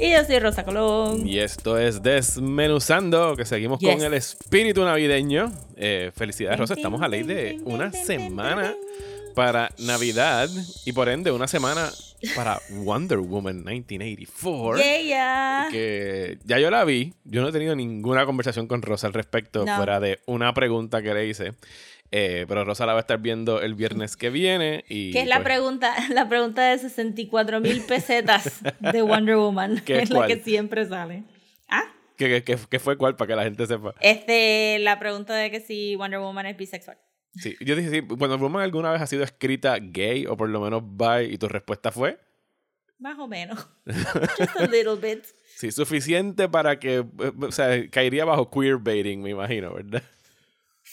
Y yo soy Rosa Colón. y esto es Desmenuzando, que seguimos Yes. con el espíritu navideño. Eh, felicidades Rosa, estamos a ley de una semana para Navidad y por ende una semana para Wonder Woman 1984. Yeah, yeah. Que ya yo la vi, yo no he tenido ninguna conversación con Rosa al respecto, No. fuera de una pregunta que le hice. Eh, pero Rosa la va a estar viendo el viernes que viene. Y Que es la pues, pregunta, la pregunta de 64 mil pesetas de Wonder Woman. ¿Qué Que es la que siempre sale. Ah, ¿Qué, qué- qué- qué fue cuál para que la gente sepa? este, la pregunta de que si Wonder Woman es bisexual. Sí, yo dije, sí, Wonder Woman alguna vez ha sido escrita gay o por lo menos bi y tu respuesta fue Más o menos. Just a little bit. sí, suficiente para que, eh, o sea, caería bajo queerbaiting, me imagino, ¿verdad?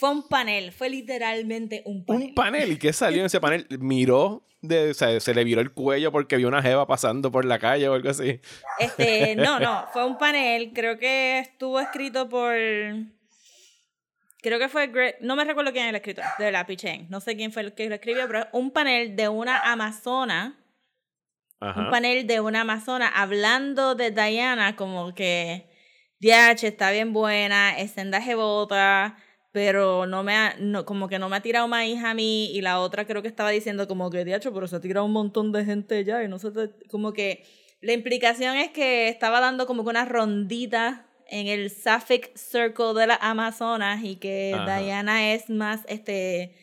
Fue un panel, fue literalmente un panel. Un panel, ¿y qué salió en ese panel? Miró, de, o sea, se le viró el cuello porque vio una jeva pasando por la calle o algo así. Este, no, no, fue un panel, creo que estuvo escrito por creo que fue Gre- no me recuerdo quién es el escritor de la Pichén, no sé quién fue el que lo escribió, pero un panel de una amazona, Ajá. un panel de una amazona hablando de Diana como que DH está bien buena, es sendaje bota, pero no me ha, no, como que no me ha tirado más hija a mí y la otra creo que estaba diciendo como que DH, pero se ha tirado un montón de gente ya y no sé, como que la implicación es que estaba dando como que una rondita en el Sapphic Circle de las Amazonas y que Ajá. Diana es más este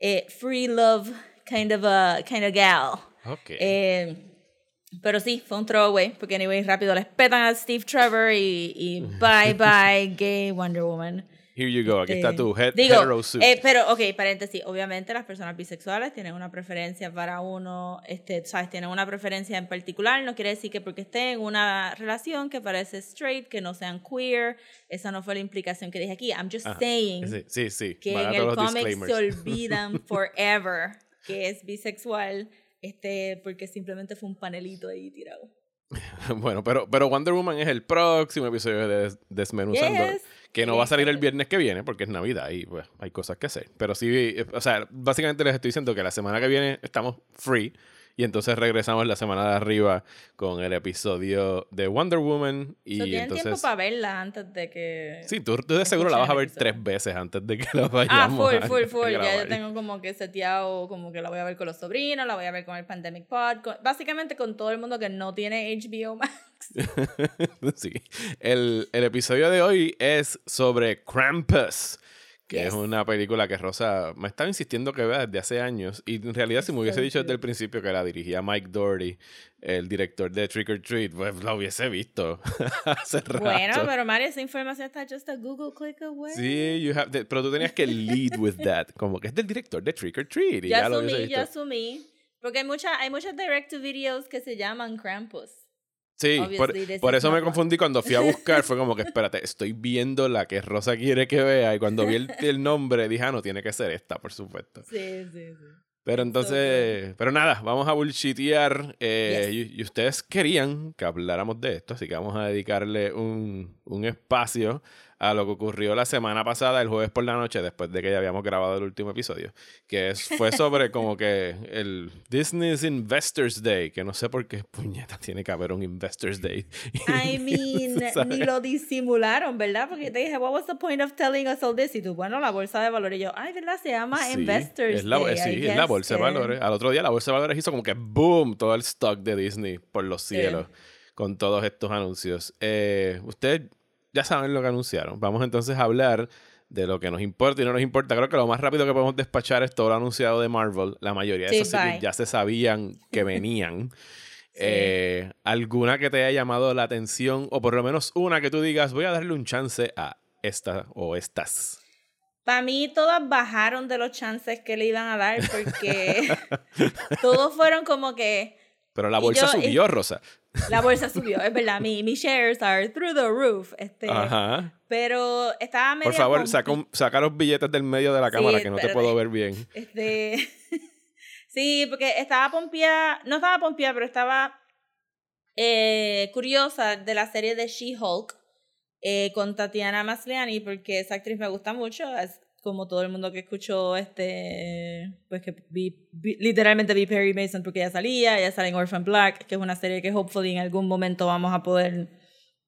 eh, free love kind of a kind of gal. Ok. Eh, pero sí, fue un throwaway, porque anyway, rápido les petan a Steve Trevor y, y bye bye gay Wonder Woman. Here you go, aquí está Eh, tu head, digo, hetero suit. eh, pero, ok, paréntesis, obviamente las personas bisexuales tienen una preferencia para uno, este, sabes, tienen una preferencia en particular, no quiere decir que porque estén en una relación que parece straight, que no sean queer, esa no fue la implicación que dije aquí, I'm just Ajá. saying sí, sí, sí. que a en el cómic se olvidan forever que es bisexual, este, porque simplemente fue un panelito ahí tirado. Bueno, pero, pero Wonder Woman es el próximo episodio de Des- Desmenuzando. Yes. Que no va a salir el viernes que viene porque es Navidad y pues, hay cosas que hacer. Pero sí, eh, o sea, básicamente les estoy diciendo que la semana que viene estamos free y entonces regresamos la semana de arriba con el episodio de Wonder Woman. Y So, entonces. tiempo para verla antes de que... Sí, tú, tú de seguro la vas a ver tres veces antes de que la Ah, vayamos full, a- full, a full. Ya yo tengo como que seteado, como que la voy a ver con los sobrinos, la voy a ver con el Pandemic Pod, con- básicamente con todo el mundo que no tiene HBO Max. sí. El, el episodio de hoy es sobre Krampus, que Yes. es una película que Rosa me estaba insistiendo que vea desde hace años. Y en realidad, si me hubiese dicho desde el principio que la dirigía Mike Doherty, el director de Trick or Treat, pues la hubiese visto hace rato. Bueno, pero Mario, esa información está just a Google click away. Sí, you have pero tú tenías que lead with that, como que es del director de Trick or Treat. Y ya, Yo lo hubiese asumí, visto. yo asumí. Porque hay muchas hay muchas direct to videos que se llaman Krampus. Sí, por, por eso me confundí cuando fui a buscar. Fue como que, espérate, estoy viendo la que Rosa quiere que vea. Y cuando vi el, el nombre, dije, ah, no, tiene que ser esta, por supuesto. Sí, sí, sí. Pero entonces, pero nada, vamos a bullshitear. eh, Yes. y, y ustedes querían que habláramos de esto, así que vamos a dedicarle un, un espacio a lo que ocurrió la semana pasada, el jueves por la noche, después de que ya habíamos grabado el último episodio, que es, fue sobre como que el Disney's Investors Day, que no sé por qué puñeta tiene que haber un Investors Day. I mean, ni lo disimularon, ¿verdad? Porque te dije, what was the point of telling us all this? Y tú, bueno, la bolsa de valores. Y yo, ay, ¿verdad? Se llama Sí, Investors es la, Day. sí, es la bolsa de que- valores. Al otro día la bolsa de valores hizo como que boom, todo el stock de Disney por los Sí. cielos con todos estos anuncios. Eh, Ustedes ya saben lo que anunciaron. Vamos entonces a hablar de lo que nos importa y no nos importa. Creo que lo más rápido que podemos despachar es todo lo anunciado de Marvel. La mayoría de Sí, esas series ya se sabían que venían. Eh, ¿Alguna que te haya llamado la atención? O por lo menos una que tú digas, voy a darle un chance a esta o estas. Para mí todas bajaron de los chances que le iban a dar porque todos fueron como que, Pero la bolsa yo, subió, Rosa. La bolsa subió, es verdad. Mi, mis shares are through the roof. Este, Ajá. Pero estaba medio. Por favor, saca, un- saca los billetes del medio de la Sí, cámara que no te puedo ver bien. Este. sí, porque estaba pompeada. No estaba pompeada, pero estaba eh, curiosa de la serie de She-Hulk eh, con Tatiana Maslany, porque esa actriz me gusta mucho. Es como todo el mundo que escuchó este. Pues que vi, vi- literalmente vi Perry Mason porque ella salía. Ella sale en Orphan Black, que es una serie que hopefully en algún momento vamos a poder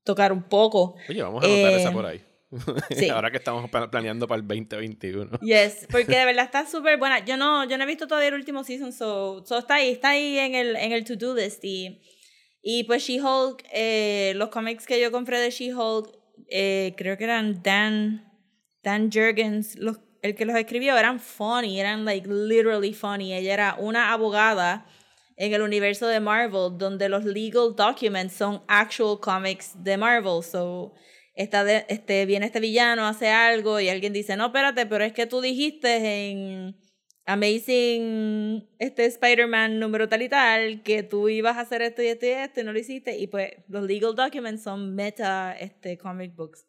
tocar un poco. Oye, vamos a anotar Eh, esa por ahí. sí. Ahora que estamos pla- planeando para el 2021. Yes, porque de verdad está súper buena. Yo no, yo no he visto todavía el último season, so, so está ahí, está ahí en el, en el to-do list. Y, y pues She-Hulk, eh, los cómics que yo compré de She-Hulk, eh, creo que eran Dan, Dan Jurgens, el que los escribió, eran funny, eran like literally funny. Ella era una abogada en el universo de Marvel, donde los legal documents son actual comics de Marvel. So, está de- este, viene este villano, hace algo y alguien dice, no, espérate, pero es que tú dijiste en Amazing este Spider-Man número tal y tal que tú ibas a hacer esto y esto y esto y no lo hiciste. Y pues los legal documents son meta este, comic books.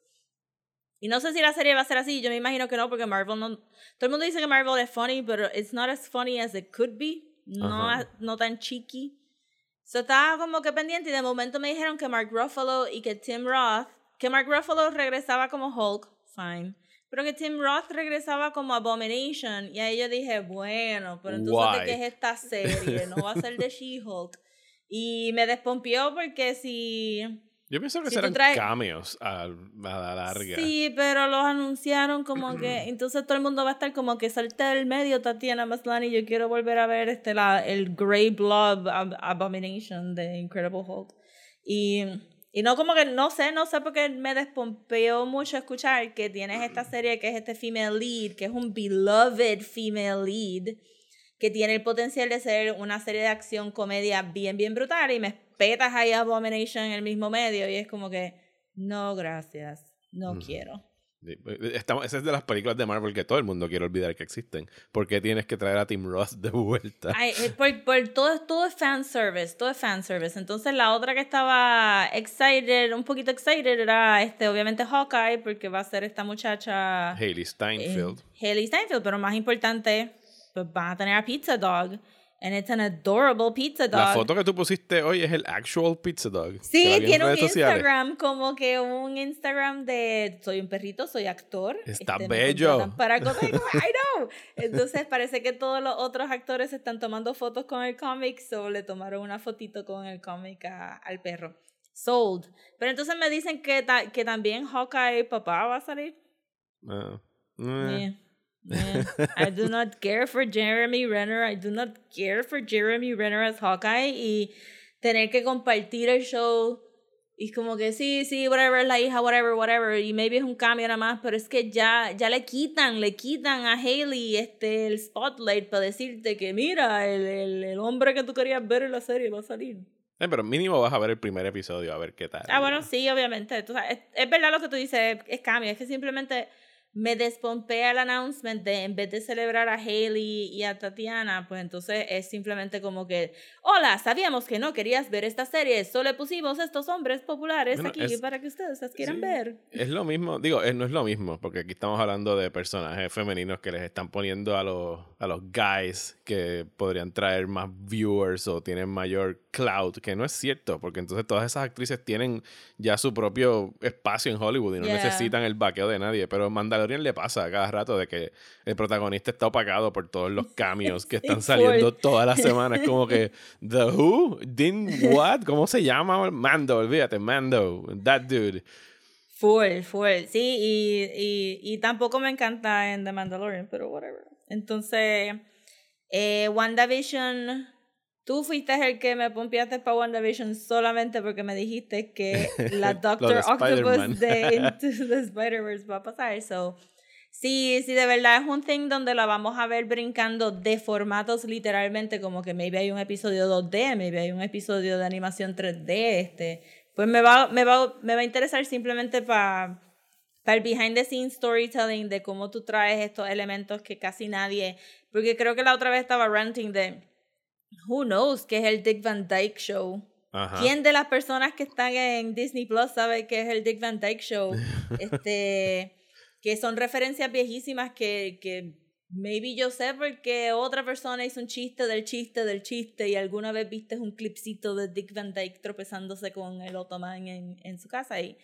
Y no sé si la serie va a ser así, yo me imagino que no, porque Marvel no... Todo el mundo dice que Marvel es funny, pero it's not as funny as it could be. No, Ajá. no tan cheeky. So estaba como que pendiente y de momento me dijeron que Mark Ruffalo y que Tim Roth, que Mark Ruffalo regresaba como Hulk, fine. Pero que Tim Roth regresaba como Abomination. Y ahí yo dije, bueno, pero entonces Why? ¿de qué es esta serie? No va a ser de She-Hulk. Y me despompió porque si... Yo pienso que Si serán traes- cameos a, a la larga. Sí, pero los anunciaron como que... Entonces todo el mundo va a estar como que salta del medio Tatiana Maslany. Yo quiero volver a ver este, la, el Grey Blob Ab- Abomination de Incredible Hulk. Y, y no como que, no sé, no sé porque me despompeó mucho escuchar que tienes esta serie que es este female lead, que es un beloved female lead, que tiene el potencial de ser una serie de acción comedia bien, bien brutal y me petas ahí a Abomination en el mismo medio y es como que, no, gracias, no quiero. Sí, Estamos, esa es de las películas de Marvel que todo el mundo quiere olvidar que existen. porque tienes que traer a Tim Roth de vuelta? Ay, eh, por, por todo, todo es fanservice, todo es fanservice. Entonces la otra que estaba excited, un poquito excited, era este, obviamente Hawkeye, porque va a ser esta muchacha Hailey eh, Steinfeld. Haley Steinfeld, pero más importante, pues van a tener a Pizza Dog. And it's an adorable pizza dog. La foto que tú pusiste hoy es el actual pizza dog. Sí, tiene un redes sociales. Instagram, como que un Instagram de soy un perrito, soy actor. Está este, bello. Para cosas como, I know. Entonces parece que todos los otros actores están tomando fotos con el cómic, so le tomaron una fotito con el cómic al perro. Sold. Pero entonces me dicen que, ta- que también Hawkeye papá va a salir. Ah, eh. Yeah. I do not care for Jeremy Renner. I do not care for Jeremy Renner as Hawkeye. Y tener que compartir el show. Y como que sí, sí, whatever, la hija, whatever, whatever. Y maybe es un cambio nada más. Pero es que ya, ya le quitan, le quitan a Haley este, el spotlight para decirte que mira, el, el, el hombre que tú querías ver en la serie va a salir. Eh, pero mínimo vas a ver el primer episodio a ver qué tal. Ah, bueno, sí, obviamente. Tú sabes, es, es verdad lo que tú dices, es, es cambio. Es que simplemente me despompea el announcement de en vez de celebrar a Haley y a Tatiana, pues entonces es simplemente como que, hola, sabíamos que no querías ver esta serie, solo le pusimos estos hombres populares Bueno, aquí es- para que ustedes las quieran sí. ver. Es lo mismo, digo, eh, no es lo mismo, porque aquí estamos hablando de personajes femeninos que les están poniendo a los, a los guys que podrían traer más viewers o tienen mayor clout, que no es cierto, porque entonces todas esas actrices tienen ya su propio espacio en Hollywood y no Yeah. necesitan el vaqueo de nadie, pero Mandalorian le pasa a cada rato de que el protagonista está opacado por todos los cameos que están saliendo todas las semanas, como que The Who, Din What, ¿cómo se llama? Mando, olvídate, Mando, that dude. Full, full, sí, y, y, y tampoco me encanta en The Mandalorian, pero whatever. Entonces, eh, WandaVision, tú fuiste el que me pompeaste para WandaVision solamente porque me dijiste que la Doctor. Octopus de Into the Spider-Verse va a pasar, so... Sí, sí, de verdad es un thing donde la vamos a ver brincando de formatos literalmente, como que maybe hay un episodio 2D, maybe hay un episodio de animación 3D, este, pues me va, me va, me va a interesar simplemente para el behind the scenes storytelling de cómo tú traes estos elementos que casi nadie, porque creo que la otra vez estaba ranting de who knows qué es el Dick Van Dyke Show. Ajá. ¿Quién de las personas que están en Disney Plus sabe qué es el Dick Van Dyke Show? este, que son referencias viejísimas que, que maybe yo sé porque otra persona hizo un chiste del chiste del chiste y alguna vez viste un clipcito de Dick Van Dyke tropezándose con el Ottoman en, en su casa y,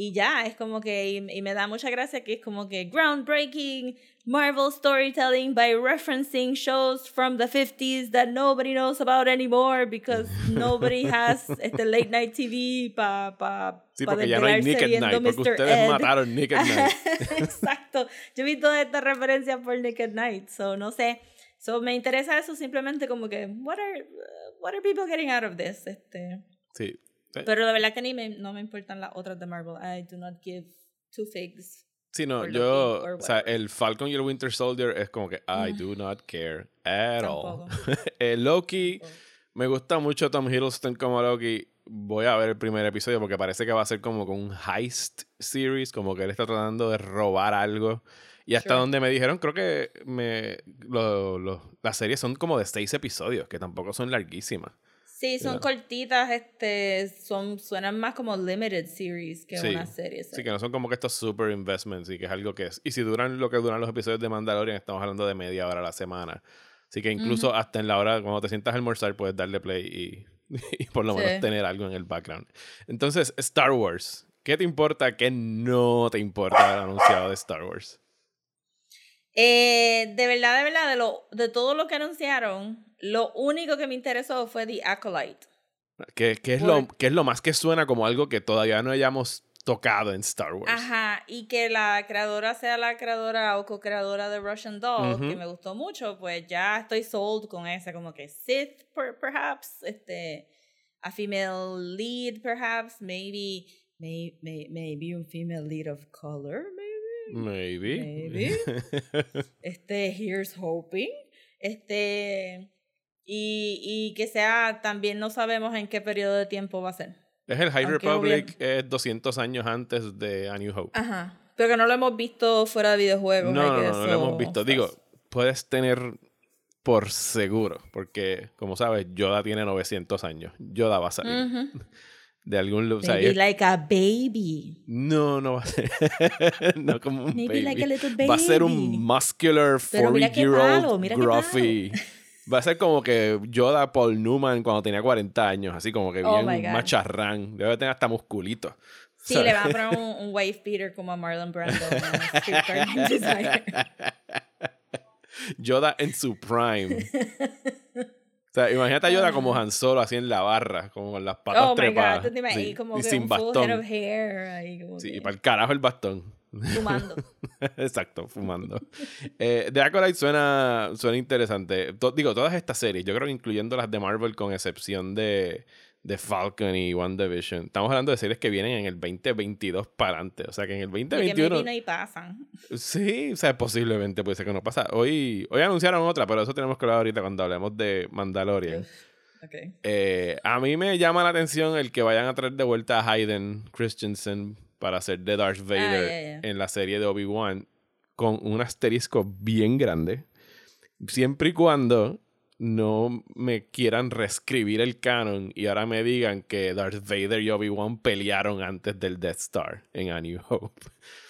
y ya, es como que, y, y me da mucha gracia que es como que groundbreaking Marvel storytelling by referencing shows from the 50s that nobody knows about anymore because nobody has este late night TV para pa, Sí, pa porque ya no hay Nick at Night, porque Mr. ustedes Ed. mataron Nick at Night. Exacto. Yo vi toda esta referencia por Nick at Night, so no sé. So me interesa eso simplemente como que what are what are people getting out of this? Este, Sí. Pero la verdad que ni me, no me importan las otras de Marvel. I do not give two figs. Sí, no, yo, o sea, el Falcon y el Winter Soldier es como que I do not care at all. Tampoco. el Loki, Tampoco. me gusta mucho Tom Hiddleston como Loki. Voy a ver el primer episodio porque parece que va a ser como con un heist series, como que él está tratando de robar algo. Y hasta Sure. donde me dijeron, creo que me, lo- lo- las series son como de seis episodios, que tampoco son larguísimas. Sí, son cortitas, este, son, suenan más como limited series que Sí. una serie. so. Sí, que no son como que estos super investments y que es algo que es. Y si duran lo que duran los episodios de Mandalorian, estamos hablando de media hora a la semana. Así que incluso hasta en la hora, cuando te sientas a almorzar, puedes darle play y, y por lo menos tener algo en el background. Entonces, Star Wars. ¿Qué te importa? ¿Qué no te importa el anunciado de Star Wars? Eh, de verdad, de verdad, de, lo, de todo lo que anunciaron, lo único que me interesó fue The Acolyte. ¿Qué, qué es lo, qué es lo más que suena como algo que todavía no hayamos tocado en Star Wars? Ajá, y que la creadora sea la creadora o co-creadora de Russian Doll, Ujú. que me gustó mucho, pues ya estoy sold con esa, como que Sith, per- perhaps, este, a female lead, perhaps, maybe, may, may- maybe un female lead of color, maybe. Maybe. Este, here's hoping. Este, y, y que sea, también no sabemos en qué periodo de tiempo va a ser. es el High Aunque Republic, es 200 años antes de A New Hope. Ajá. Pero que no lo hemos visto fuera de videojuegos. No, no, no, no lo hemos visto. Digo, puedes tener por seguro, porque como sabes, Yoda tiene 900 años. Yoda va a salir Ujú. De algún lugar. Maybe like a baby. no, no va a ser. no como un Maybe baby. like a little Va a ser baby. un muscular Pero mira qué 40 year malo, old mira qué gruffy. Va a ser como que Yoda Paul Newman cuando tenía 40 años, así como que Oh bien macharrán. Debe tener hasta musculito. Sí, ¿sabes? le van a poner un, un wife beater como a Marlon Brando. Yoda en su prime. O sea, imagínate a Yoda como Han Solo así en la barra, como con las patas Oh trepadas. God, Sí, y como y que sin un bastón. head of hair ahí como Sí, que y para el carajo el bastón. fumando. Exacto, fumando. Eh, The Acolyte suena, suena interesante. To- digo, todas estas series, yo creo que incluyendo las de Marvel, con excepción de, de Falcon y WandaVision, estamos hablando de series que vienen en el 2022 para adelante. O sea que en el Y que 2021. maybe no y pasan. Sí, o sea, posiblemente puede ser que no pasa. Hoy, hoy anunciaron otra, pero eso tenemos que hablar ahorita cuando hablemos de Mandalorian. Okay. Eh, a mí me llama la atención el que vayan a traer de vuelta a Hayden Christensen para hacer de Darth Vader ya, ya. en la serie de Obi-Wan con un asterisco bien grande. Siempre y cuando no me quieran reescribir el canon y ahora me digan que Darth Vader y Obi-Wan pelearon antes del Death Star en A New Hope.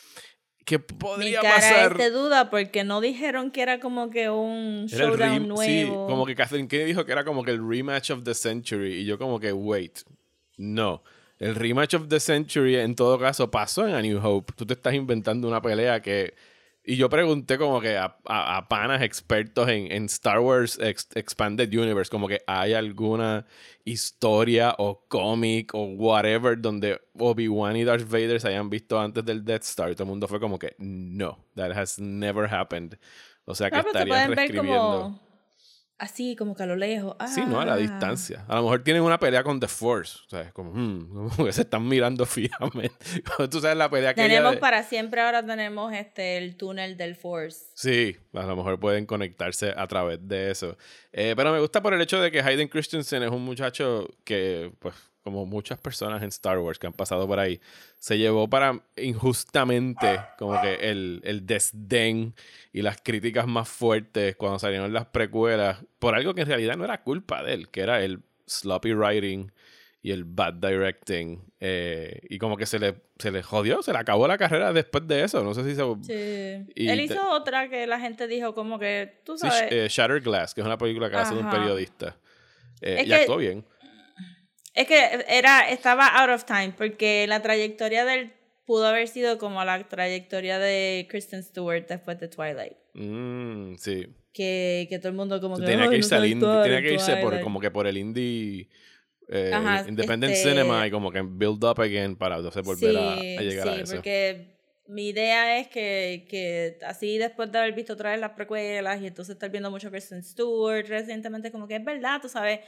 ¿Qué Mi podría cara pasar? es de duda porque no dijeron que era como que un showdown nuevo. Sí, como que Catherine Kennedy dijo que era como que el rematch of the century. Y yo como que, wait, no. El rematch of the century en todo caso pasó en A New Hope. Tú te estás inventando una pelea que... Y yo pregunté como que a, a- a panas expertos en, en Star Wars Ex- Expanded Universe, como que hay alguna historia o cómic o whatever donde Obi-Wan y Darth Vader se hayan visto antes del Death Star. Y todo el mundo fue como que, no, that has never happened. O sea que estarían reescribiendo. Así, como que a lo lejos. Sí, no, a la Ah. distancia. A lo mejor tienen una pelea con The Force. O sea, es como, hmm, como que se están mirando fijamente. Tú sabes la pelea que Tenemos para siempre ahora tenemos este el túnel del Force. Sí, a lo mejor pueden conectarse a través de eso. Eh, pero me gusta por el hecho de que Hayden Christensen es un muchacho que, pues, como muchas personas en Star Wars que han pasado por ahí, se llevó para injustamente como que el, el desdén y las críticas más fuertes cuando salieron las precuelas por algo que en realidad no era culpa de él, que era el sloppy writing y el bad directing. eh, y como que se le, se le jodió, se le acabó la carrera después de eso. No sé si se... Sí. Y Él te- hizo otra que la gente dijo como que, tú Sí, sabes, eh, Shattered Glass, que es una película que hace de un periodista. Eh, Es y que- actuó bien. Es que era, estaba out of time porque la trayectoria de él pudo haber sido como la trayectoria de Kristen Stewart después de Twilight. Mm, sí. Que, que todo el mundo como que... tenía "Ay, que no irse, sabe al indie- actuar tenía en que irse por, Twilight". como que por el indie eh, Ajá, independent este- cinema y como que build up again para entonces volver a, Sí, a llegar sí, a eso. porque mi idea es que, que así después de haber visto otra vez las precuelas y entonces estar viendo mucho a Kristen Stewart recientemente, como que es verdad, tú sabes,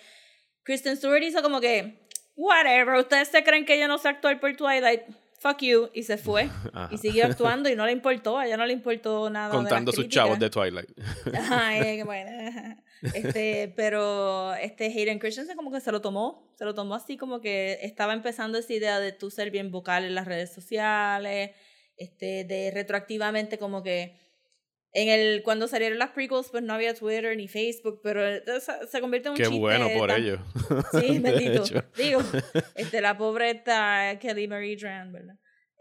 Kristen Stewart hizo como que, whatever, ustedes se creen que yo no sé actuar por Twilight, fuck you, y se fue. Ajá. Y siguió actuando y no le importó, a ella no le importó nada. de Contando sus chavos de Twilight. Ajá, eh, bueno. Este, pero este Hayden Christensen como que se lo tomó, se lo tomó así como que estaba empezando esa idea de tú ser bien vocal en las redes sociales, este, de retroactivamente como que en el cuando salieron las prequels pues no había Twitter ni Facebook, pero se, se convierte en un Qué chiste bueno por tan- ellos. Sí, bendito. Digo, este, la pobre esta Kelly Marie Tran, ¿verdad?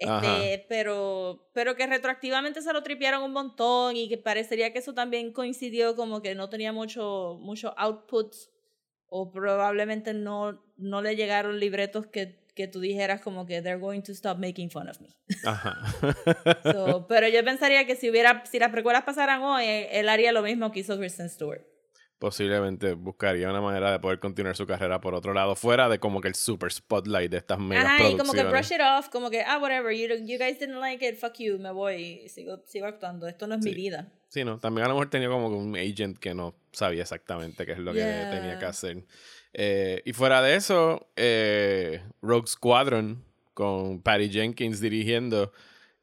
Ajá. Este, pero, pero que retroactivamente se lo tripearon un montón y que parecería que eso también coincidió como que no tenía mucho, mucho output o probablemente no, no le llegaron libretos que, que tú dijeras como que they're going to stop making fun of me. Ajá. So, pero yo pensaría que si hubiera, si las precuelas pasaran hoy, él haría lo mismo que hizo Kristen Stewart. Posiblemente buscaría una manera de poder continuar su carrera por otro lado, fuera de como que el super spotlight de estas mega Ajá, y como que producciones. brush it off, como que, ah, whatever, you, you guys didn't like it, fuck you, me voy sigo, sigo actuando. Esto no es mi Sí. vida. Sí, no, también a lo mejor tenía como que un agent que no sabía exactamente qué es lo que Yeah. tenía que hacer. Eh, y fuera de eso, eh, Rogue Squadron con Patty Jenkins dirigiendo,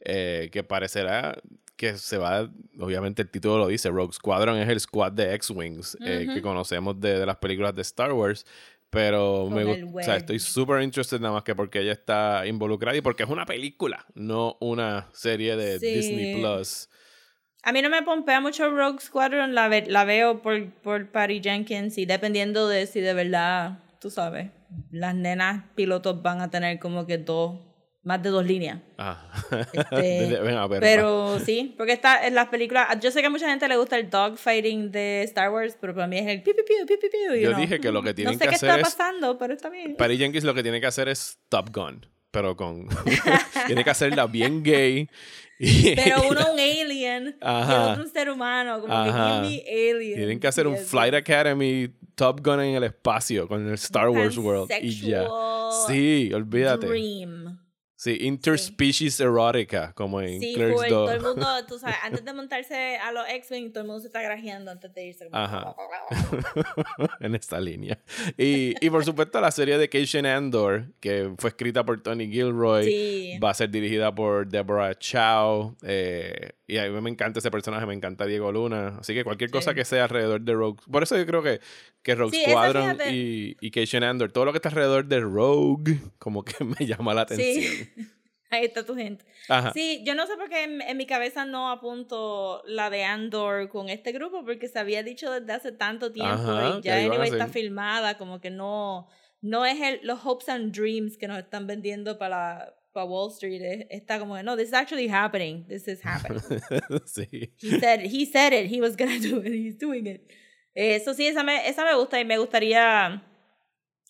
eh, que parecerá que se va, obviamente el título lo dice, Rogue Squadron es el squad de X-Wings eh, que conocemos de, de las películas de Star Wars. Pero Con me o sea, estoy súper interested nada más que porque ella está involucrada y porque es una película, no una serie de Sí. Disney Plus. A mí no me pompea mucho Rogue Squadron, la, ve- la veo por, por Patty Jenkins y dependiendo de si de verdad, tú sabes, las nenas pilotos van a tener como que dos, más de dos líneas. Ah. Este, Ven a ver, Pero sí, porque está en las películas, yo sé que a mucha gente le gusta el dogfighting de Star Wars, pero para mí es el piu piu piu piu piu, Yo uno, dije que lo que "Mm, tienen no sé que qué hacer está es- pasando, pero está bien. Patty Jenkins lo que tiene que hacer es Top Gun, pero con... tiene que hacerla bien gay. Y, Pero uno un alien y el Ajá. otro un ser humano, como Ajá. que give me alien. tienen que hacer un. Flight Academy Top Gun en el espacio con el Star Wars World y ya. Sí, olvídate. Dream. Sí, interspecies erótica, como en Sí, Clerks full, 2. todo el mundo, tú sabes, antes de montarse a los X-Wing, todo el mundo se está grajeando antes de irse. Ajá. en esta línea. Y, y por supuesto la serie de Cation Andor, que fue escrita por Tony Gilroy, Sí. va a ser dirigida por Deborah Chow. eh, y a mí me encanta ese personaje, me encanta Diego Luna. Así que cualquier cosa Sí. que sea alrededor de Rogue. Por eso yo creo que, que Rogue Sí, Squadron y, y Cation Andor, todo lo que está alrededor de Rogue, como que me llama la atención. Ahí está tu gente. Ajá. Sí, yo no sé por qué en, en mi cabeza no apunto la de Andor con este grupo, porque se había dicho desde hace tanto tiempo Ajá, y ya anyway está filmada, como que no, no es el, los hopes and dreams que nos están vendiendo para, para Wall Street. es- está como que no, this is actually happening. This is happening. sí. He said, he said it, he was gonna do it, he's doing it. Eso sí, esa me, esa me gusta y me gustaría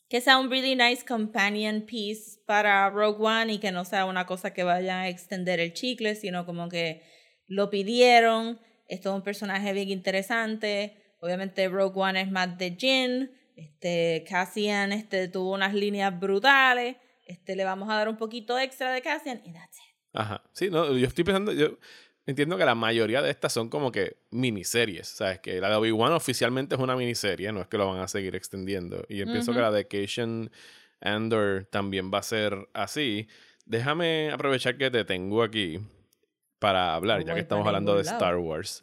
que sea un really nice companion piece para Rogue One y que no sea una cosa que vaya a extender el chicle, sino como que lo pidieron. Esto es un personaje bien interesante. Obviamente Rogue One es más de Jin. Este, Cassian este, tuvo unas líneas brutales. Este, le vamos a dar un poquito extra de Cassian y that's it. Ajá. Sí, no, yo estoy pensando, yo entiendo que la mayoría de estas son como que miniseries, ¿sabes? Que la de Obi-Wan oficialmente es una miniserie, no es que lo van a seguir extendiendo. Y yo pienso que la de Cation Andor también va a ser así. Déjame aprovechar que te tengo aquí para hablar, ya que estamos hablando de Star Wars,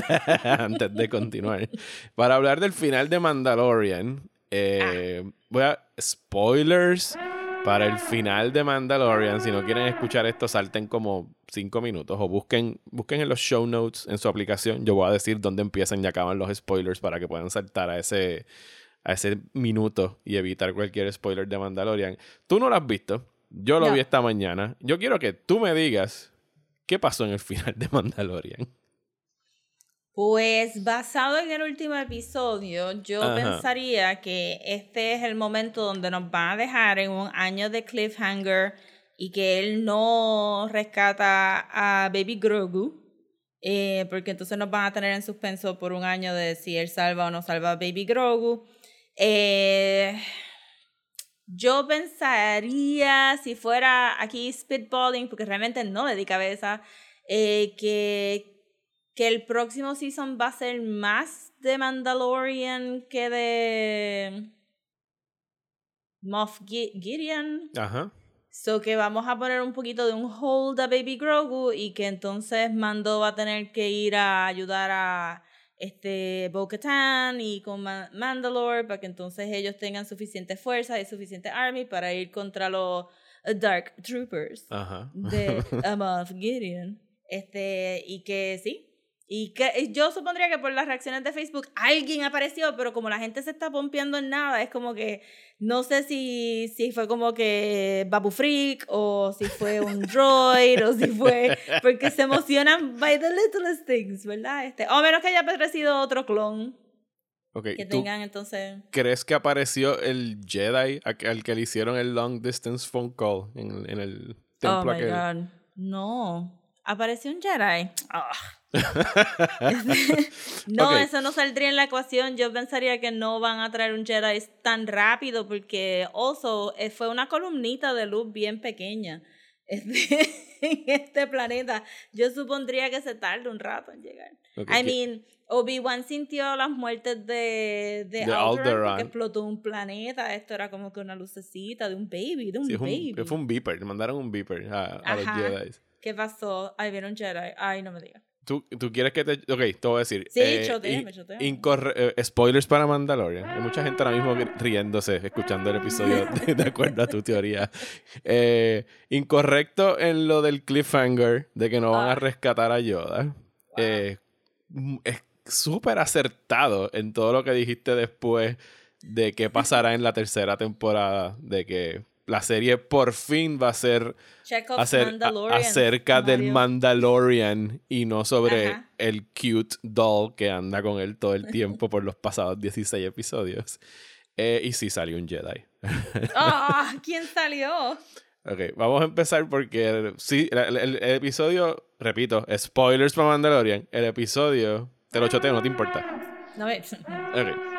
antes de continuar, para hablar del final de Mandalorian. eh, voy a, spoilers para el final de Mandalorian. Si no quieren escuchar esto, salten como 5 minutos o busquen, busquen en los show notes en su aplicación. Yo voy a decir dónde empiezan y acaban los spoilers para que puedan saltar a ese, a ese minuto y evitar cualquier spoiler de Mandalorian. Tú no lo has visto. Yo lo No. vi esta mañana. Yo quiero que tú me digas qué pasó en el final de Mandalorian. Pues basado en el último episodio, yo Ajá. pensaría que este es el momento donde nos van a dejar en un año de cliffhanger y que él no rescata a Baby Grogu, eh, porque entonces nos van a tener en suspenso por un año de si él salva o no salva a Baby Grogu. Eh, yo pensaría, si fuera aquí spitballing, porque realmente no le di cabeza, eh, que que el próximo season va a ser más de Mandalorian que de Moff Gi- Gideon. Ajá. So que vamos a poner un poquito de un hold a Baby Grogu y que entonces Mando va a tener que ir a ayudar a este Bo-Katan y con Ma- Mandalore para que entonces ellos tengan suficiente fuerza y suficiente army para ir contra los Dark Troopers Ajá. de Moff Gideon. Este, y que sí. Y que eh, yo supondría que por las reacciones de Facebook alguien apareció, pero como la gente se está pompeando en nada, es como que no sé si, si fue como que Babu Freak o si fue un droid o si fue porque se emocionan by the littlest things, ¿verdad? Este, o menos que haya aparecido otro clon Ok, que ¿tú tengan entonces crees que apareció el Jedi al que le hicieron el long distance phone call en, en el Oh templo my aquel? god. No. Apareció un Jedi. Ah. no, Ok. eso no saldría en la ecuación. Yo pensaría que no van a traer un Jedi tan rápido porque also eh, fue una columnita de luz bien pequeña este, en este planeta. Yo supondría que se tarda un rato en llegar. Ok, I mean, Obi-Wan sintió las muertes de, de, De Alderaan Alderaan. porque explotó un planeta. Esto era como que una lucecita de un baby, de un sí, fue, baby. un, fue un beeper, le mandaron un beeper a, a los. Jedi. ¿Qué pasó? Ay, vieron Jedi. Ay, no me digas. ¿Tú, ¿Tú quieres que te.? Ok, te voy a decir. Sí, eh, incorre- eh, spoilers para Mandalorian. Hay mucha gente ahora mismo riéndose, escuchando el episodio de, de acuerdo a tu teoría. Eh, incorrecto en lo del cliffhanger de que no van a Ah. rescatar a Yoda. Eh, es súper acertado en todo lo que dijiste después de qué pasará en la tercera temporada. De que la serie por fin va a ser hacer a- acerca del Mario. Mandalorian y no sobre Ajá. el cute doll que anda con él todo el tiempo por los pasados 16 episodios. Eh, y sí salió un Jedi. ¡Ah! ¿Quién salió? Ok, vamos a empezar porque sí, el, el- el episodio, repito, spoilers para Mandalorian. El episodio, te lo choteo, no te importa. No me... Ok.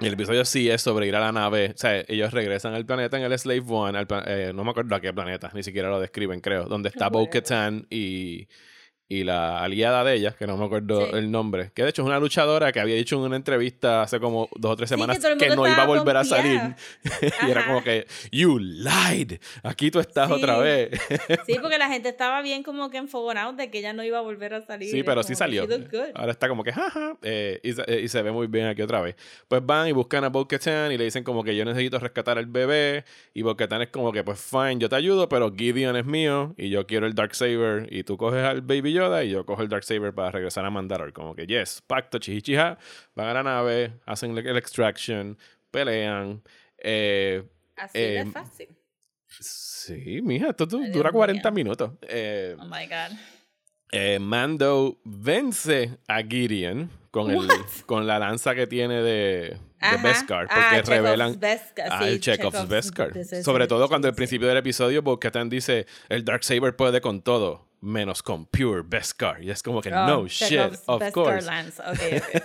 El episodio sí es sobre ir a la nave. O sea, ellos regresan al planeta en el Slave One. al eh, no me acuerdo a qué planeta, ni siquiera lo describen, creo. Donde está. Bo-Katan y, y la aliada de ella, que no me acuerdo Sí. el nombre. Que de hecho es una luchadora que había dicho en una entrevista hace como dos o tres Sí, que semanas que, no iba a volver a salir. y era como que, You lied. Aquí tú estás Sí. otra vez. Sí, porque la gente estaba bien como que enfogonado de que ella no iba a volver a salir. Sí, pero como sí salió. Ahora está como que, jaja, eh, y, se- eh, y se ve muy bien aquí otra vez. Pues van y buscan a Bo-Katan y le dicen como que yo necesito rescatar al bebé. Y Bo-Katan es como que, pues fine, yo te ayudo, pero Gideon es mío y yo quiero el Darksaber. Y tú coges al Baby Yoda y yo cojo el Darksaber para regresar a Mandalore. Como que, yes, pacto, chichichija. Van a la nave, hacen el extraction, pelean. Eh, Así eh, de fácil. sí, mija, esto Dios dura 40 mío. minutos. Eh, Oh my God. eh, Mando vence a Gideon con, el, con la lanza que tiene de, de. Beskar, porque Ah, revelan Beskar, a sí, el Chekhov's Beskar. Sobre todo cuando al principio del episodio Bo-Katan dice el Darksaber puede con todo, menos con Pure Beskar. Y es como que Oh, no shit, Chekhov's of Beskar course. Lance. Ok, ok, ok.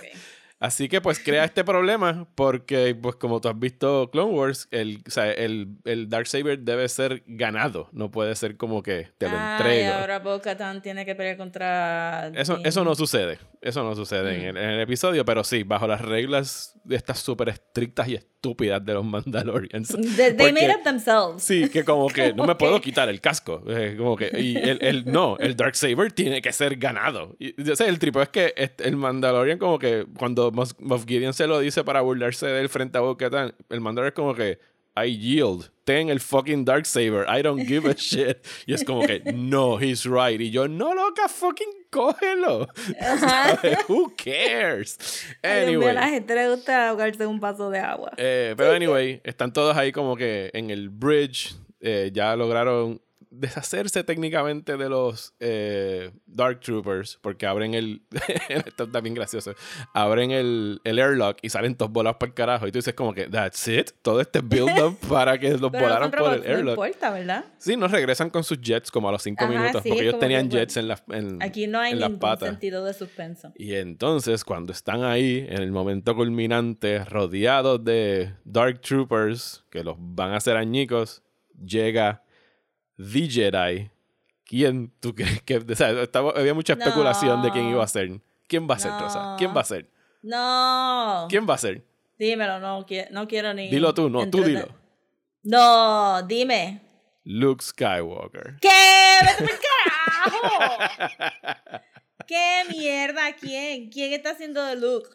Así que pues crea este problema porque pues como tú has visto Clone Wars, el, o sea, el, el Darksaber debe ser ganado, no puede ser como que te lo Ay, entrego. ahora Bo-Katan tiene que pelear contra... Eso, Din. eso no sucede. Eso no sucede en, Mm. el, en el episodio, pero sí, bajo las reglas de estas súper estrictas y estúpidas de los Mandalorians. They, they Porque- made up themselves. Sí, que como que no me Como puedo que- quitar el casco. eh, como que, y el, el- no, el Darksaber tiene que ser ganado. Y, yo sé, el tripo es que este- el Mandalorian como que cuando Moff Moff Gideon se lo dice para burlarse del frente a Bo-Katan, el Mandalorian es como que, I yield. Ten el fucking Darksaber. I don't give a shit. Y es como que, no, he's right. Y yo, no, loca, fucking cógelo. Who cares? Ay, Dios mío, a la Anyway. gente le gusta ahogarse un vaso de agua. Eh, pero anyway, están todos ahí como que en el bridge. eh, ya lograron deshacerse técnicamente de los eh, Dark Troopers porque abren el esto está bien gracioso abren el, el airlock y salen todos volados para el carajo y tú dices como que that's it todo este build up para que los Pero volaran por el no airlock importa, ¿verdad? sí nos regresan con sus jets como a los cinco Ajá, minutos sí, porque ellos tenían que, jets en las en, Aquí no hay en ningún patas sentido de suspenso. y entonces, cuando están ahí, en el momento culminante, rodeados de Dark Troopers, que los van a hacer añicos, llega The Jedi. ¿Quién tú crees que.? O sea, estaba- había mucha especulación de quién iba a ser. ¿Quién va a ser, Rosa? No. ¿Quién va a ser? No. ¿Quién va a ser? Dímelo, no, no quiero ni. Dilo tú, no, tú dilo. No, dime. Luke Skywalker. ¿Qué? ¡Vete pa'l carajo! ¿Qué mierda? ¿Quién? ¿Quién está haciendo de Luke?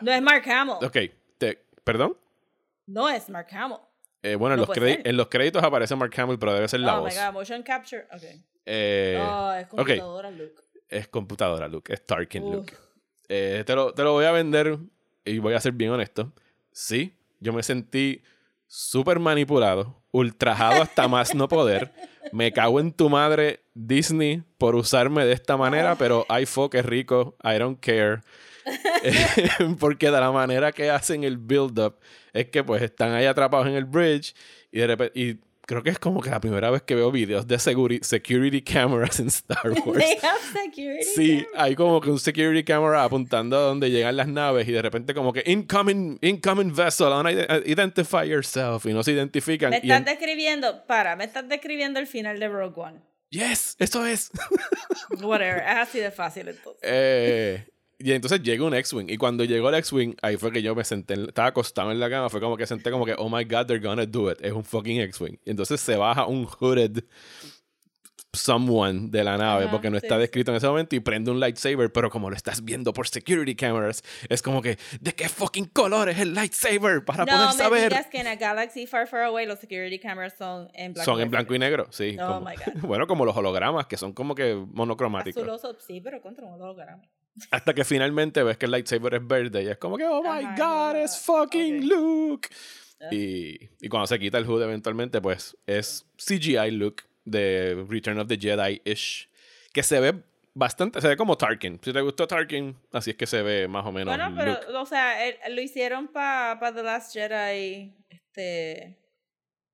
No es Mark Hamill. Ok, te, ¿perdón? No es Mark Hamill. Eh, bueno, en, los en los créditos aparece Mark Hamill, pero debe ser la oh voz. my god, motion capture. Ok. Eh, oh, es computadora Luke. Es computadora, Luke. Es Tarkin, Uf. Luke. Eh, te, lo, te lo voy a vender y voy a ser bien honesto. Sí, yo me sentí súper manipulado, ultrajado hasta más no poder. Me cago en tu madre, Disney, por usarme de esta manera, pero ay, fuck, es rico, I don't care. Porque de la manera que hacen el build-up es que pues están ahí atrapados en el bridge y de repente... Y creo que es como que la primera vez que veo videos de security cameras en Star Wars. They have security. Sí, hay como que un security camera apuntando a donde llegan las naves y de repente como que incoming, incoming vessel, unide- identify yourself y no se identifican. Me estás en- describiendo, para, me estás describiendo el final de Rogue One. yes, eso es. Whatever, es así de fácil entonces. Eh, y entonces llega un X-Wing y cuando llegó el X-Wing, ahí fue que yo me senté, en- estaba acostado en la cama, fue como que senté como que, oh my god, they're gonna do it. Es un fucking X-Wing. Y entonces se baja un hooded someone de la nave Ajá, porque no sí, está descrito en ese momento y prende un lightsaber, pero como lo estás viendo por security cameras, es como que, ¿de qué fucking color es el lightsaber? Para no poder me saber. digas que en a Galaxy Far Far Away los security cameras son en blanco Son en blanco y negro, sí. Oh como- my God. bueno, como los hologramas, que son como que monocromáticos. Azuloso, sí, pero contra un holograma. Hasta que finalmente ves que el lightsaber es verde y es como que, oh my Ajá, god, ajá, es fucking ok. Luke. Ah. Y, y cuando se quita el hood eventualmente, pues es CGI Luke de Return of the Jedi-ish. Que se ve bastante, se ve como Tarkin. Si te gustó Tarkin, así es que se ve más o menos Bueno, pero, o sea, lo hicieron para pa The Last Jedi, este...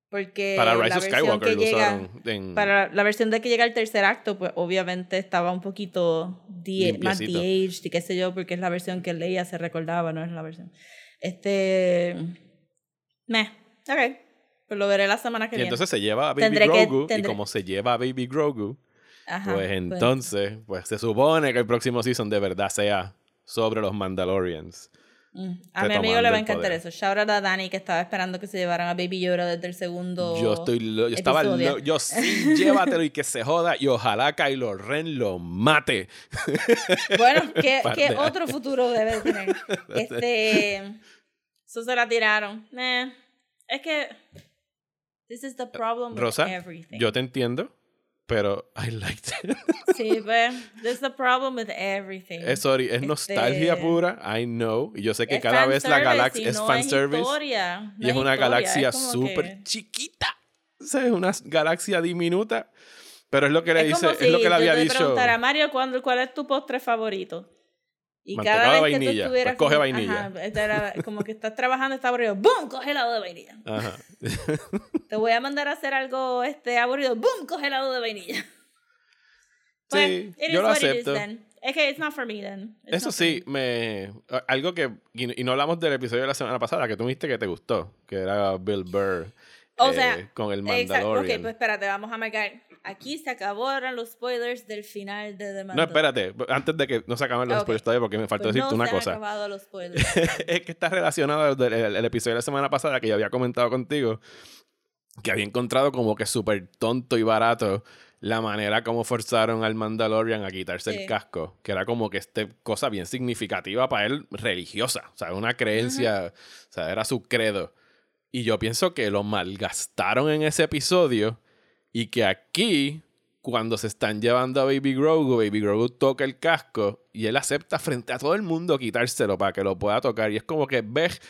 Porque Para la Rise of versión Skywalker que lo llega, usaron en... para la versión de que llega el tercer acto, pues obviamente estaba un poquito de, más de-aged y qué sé yo, porque es la versión que Leia se recordaba, no es la versión. Este... Meh, ok. Pues lo veré la semana que y viene. entonces se lleva a Baby Tendré que- Grogu y tendré- como se lleva a Baby Grogu, Ajá, pues entonces, pues se supone que el próximo season de verdad sea sobre los Mandalorians. Mm. A mi amigo le va a encantar eso. Shout out a Dani que estaba esperando que se llevaran a Baby Yoda desde el segundo. Yo estoy lo- yo estaba lo- yo sí, llévatelo y que se joda y ojalá Kylo Ren lo mate. Bueno, ¿qué, qué otro futuro debe tener? Este. Eso se la tiraron. Nah, es que. This is the problem with Rosa, everything. yo te entiendo, pero I liked it. Sí. This is the problem with everything. es, sorry, es Este- nostalgia pura, I know. Y yo sé que cada vez la galaxia es no fanservice. historia, no y es una historia, galaxia súper que- chiquita. O sea, es una galaxia diminuta. Pero es lo que le dice, como es lo si que le había dicho. preguntara, Mario, ¿cuándo, ¿cuál es tu postre favorito? Y cada vez que vainilla, tú estuvieras pues coge como- vainilla. Ajá, era como que estás trabajando, está aburrido, ¡boom! Coge helado de vainilla. Ajá. Te voy a mandar a hacer algo este aburrido, ¡boom! Coge helado de vainilla. Pues, Sí, it yo is lo what it is acepto. then. Es que it's not for me then. It's Eso sí, me. algo que y, y no hablamos del episodio de la semana pasada que tú viste que te gustó, que era Bill Burr O eh, sea, con el Exacto. Mandalorian. Ok, pues espérate, vamos a marcar. Aquí se acabaron los spoilers del final de The no, Mandalorian. espérate, antes de que no se acaben los Ok. spoilers todavía porque me faltó Pues decirte no una se han cosa. acabado los spoilers. es que está relacionado al el- el episodio de la semana pasada que yo había comentado contigo, que había encontrado como que súper tonto y barato la manera como forzaron al Mandalorian a quitarse Sí. el casco, que era como que este cosa bien significativa para él religiosa, o sea, una creencia, o sea, era su credo. Y yo pienso que lo malgastaron en ese episodio y que aquí, cuando se están llevando a Baby Grogu, Baby Grogu toca el casco y él acepta frente a todo el mundo quitárselo para que lo pueda tocar. Y es como que, ves,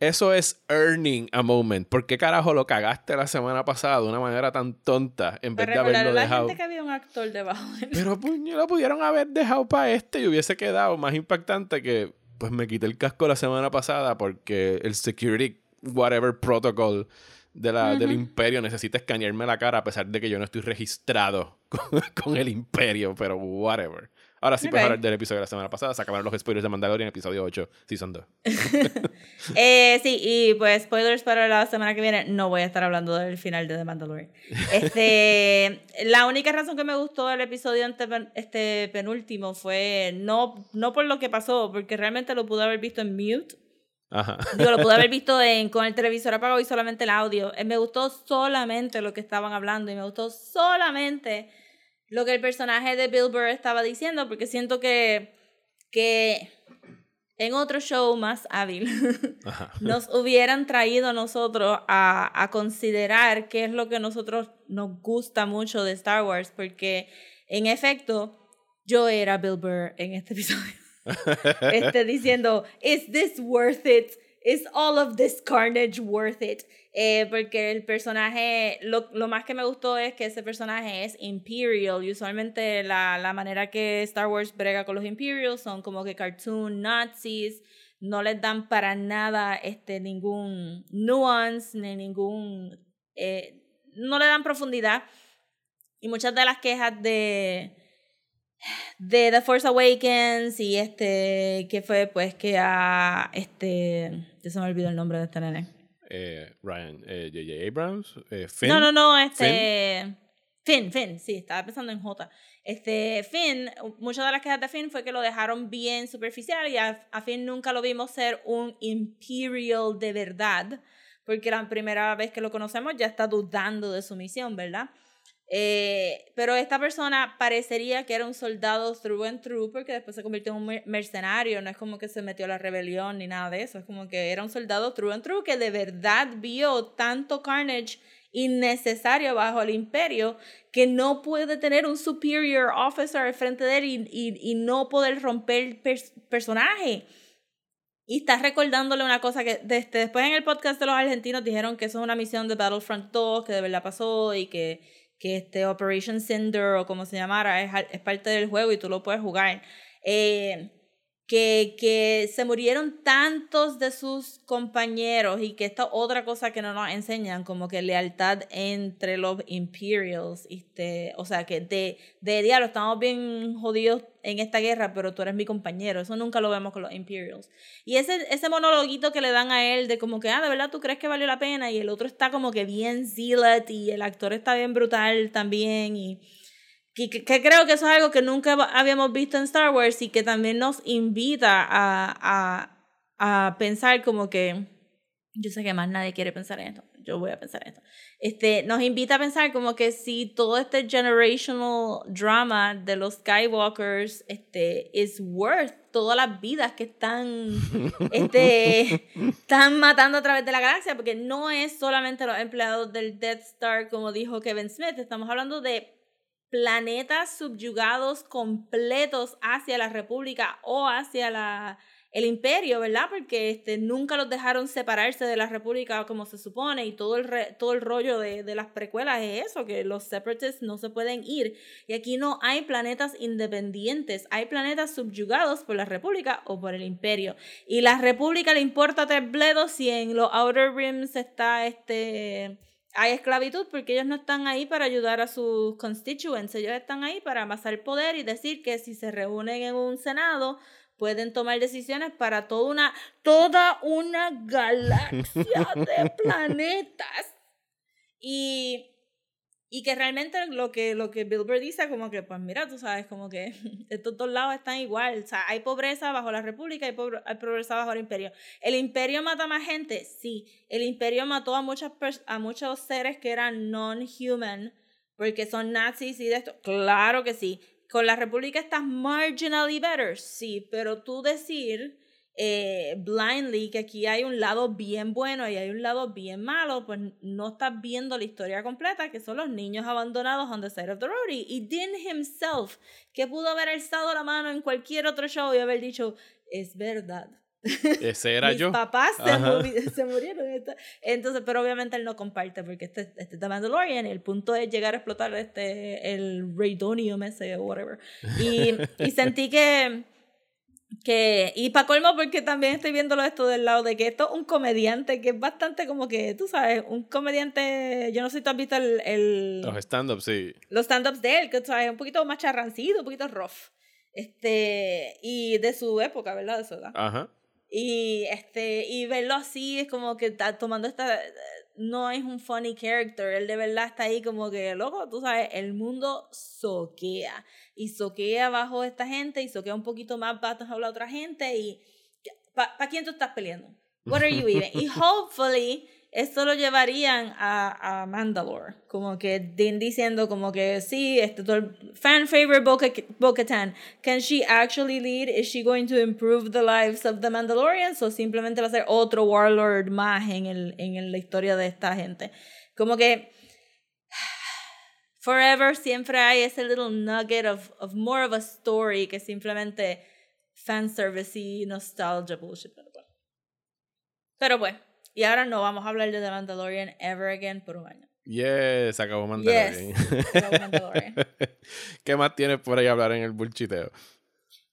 eso es earning a moment. ¿Por qué carajo lo cagaste la semana pasada de una manera tan tonta en vez de haberlo la dejado? gente que había un actor debajo de él. Pero pues lo pudieron haber dejado para este y hubiese quedado más impactante que pues me quité el casco la semana pasada porque el security whatever protocol de la, del imperio necesita escanearme la cara a pesar de que yo no estoy registrado con, con el imperio, pero whatever. Ahora sí, Ok. para hablar del episodio de la semana pasada, se acabaron los spoilers de Mandalorian, episodio 8, season 2. Eh, sí, y pues spoilers para la semana que viene. No voy a estar hablando del final de The Mandalorian. Este, la única razón que me gustó del episodio este penúltimo fue no, no por lo que pasó, porque realmente lo pude haber visto en mute. Ajá. Digo, lo pude haber visto en, con el televisor apagado y solamente el audio. Eh, Me gustó solamente lo que estaban hablando y me gustó solamente lo que el personaje de Bill Burr estaba diciendo, porque siento que, que en otro show más hábil Ajá. nos hubieran traído a nosotros a, a considerar qué es lo que a nosotros nos gusta mucho de Star Wars, porque en efecto yo era Bill Burr en este episodio este, diciendo, ¿Is this worth it? ¿Is all of this carnage worth it? Eh, porque el personaje, lo, lo más que me gustó es que ese personaje es Imperial. Y usualmente la, la manera que Star Wars brega con los Imperials son como que cartoon Nazis. No les dan para nada este, ningún nuance, ni ningún... eh, no le dan profundidad. Y muchas de las quejas de de The Force Awakens y este que fue pues que a este ya se me olvidó el nombre de este nene Eh, Ryan, eh, J.J. Abrams, eh, Finn. no no no este Finn Finn sí estaba pensando en J este Finn muchas de las quejas de Finn fue que lo dejaron bien superficial y a, a Finn nunca lo vimos ser un Imperial de verdad porque la primera vez que lo conocemos ya está dudando de su misión verdad Eh, pero esta persona parecería que era un soldado through and through porque después se convirtió en un mer- mercenario, no es como que se metió a la rebelión ni nada de eso, es como que era un soldado through and through que de verdad vio tanto carnage innecesario bajo el imperio que no puede tener un superior officer al frente de él y, y, y no poder romper el pers- personaje. Y estás recordándole una cosa que desde después en el podcast de los argentinos dijeron que eso es una misión de Battlefront 2, que de verdad pasó y que, que este Operation Cinder o como se llamara es, es parte del juego y tú lo puedes jugar. Eh, que, que se murieron tantos de sus compañeros y que esta otra cosa que no nos enseñan, como que lealtad entre los Imperials, este, o sea, que de, de diablo estamos bien jodidos en esta guerra, pero tú eres mi compañero, eso nunca lo vemos con los Imperials. Y ese, ese monologuito que le dan a él de como que, ah, de verdad tú crees que valió la pena y el otro está como que bien zealot y el actor está bien brutal también y que, que- que creo que eso es algo que nunca habíamos visto en Star Wars y que también nos invita a, a, a pensar como que yo sé que más nadie quiere pensar en esto, yo voy a pensar en esto. Este, nos invita a pensar como que si todo este generational drama de los Skywalkers este, is worth todas las vidas que están, este, están matando a través de la galaxia, porque no es solamente los empleados del Death Star, como dijo Kevin Smith, estamos hablando de planetas subyugados completos hacia la República o hacia la, el imperio, ¿verdad? Porque este, nunca los dejaron separarse de la República como se supone y todo el, todo el rollo de, de las precuelas es eso, que los separatists no se pueden ir. Y aquí no hay planetas independientes, hay planetas subyugados por la República o por el imperio. Y la República le importa tres bledos si en los Outer Rims está este hay esclavitud porque ellos no están ahí para ayudar a sus constituents, ellos están ahí para amasar poder y decir que si se reúnen en un senado pueden tomar decisiones para toda una toda una galaxia de planetas. Y y que realmente lo que, lo que Bill Burr dice, como que, pues mira, tú sabes, como que estos dos lados están igual. O sea, hay pobreza bajo la República hay, pobre- hay pobreza bajo el Imperio. ¿El Imperio mata más gente? Sí. El Imperio mató a, muchas a muchos seres que eran non-human, porque son nazis y de esto. Claro que sí. ¿Con la República estás marginally better? Sí, pero tú decir eh, blindly que aquí hay un lado bien bueno y hay un lado bien malo, pues no estás viendo la historia completa, que son los niños abandonados on the side of the road. Y, y Dean himself, que pudo haber alzado la mano en cualquier otro show y haber dicho, es verdad. Ese era Mis yo. papás se, movi- se murieron. Entonces, pero obviamente él no comparte porque este, este es The Mandalorian el punto es llegar a explotar este, el Raidonium ese o whatever. Y, y sentí que, que, y para colmo porque también estoy viéndolo esto del lado de que esto es un comediante que es bastante como que, tú sabes, un comediante, yo no sé si tú has visto el, el- Los stand-ups, sí. los stand-ups de él, que tú sabes, un poquito más charrancito, un poquito rough. Este, y de su época, ¿verdad? De su edad. Ajá. Y este y verlo así es como que está tomando esta no es un funny character, él de verdad está ahí como que loco, tú sabes, el mundo soquea y soquea bajo esta gente y soquea un poquito más bajo la otra gente y ¿para quién tú estás peleando? What are you even? y hopefully esto lo llevarían a, a Mandalore, como que Din diciendo como que sí, este fan favorite Bo-Ka- Bo-Katan, can she actually lead? Is she going to improve the lives of the Mandalorians o simplemente va a ser otro warlord más en el en la historia de esta gente? Como que forever siempre hay ese little nugget of, of more of a story que simplemente fanservice y nostalgia bullshit. Pero bueno. Y ahora no vamos a hablar de The Mandalorian ever again por un año. Yes, acabó Mandalorian. acabó Mandalorian. ¿Qué más tienes por ahí hablar en el bulchiteo?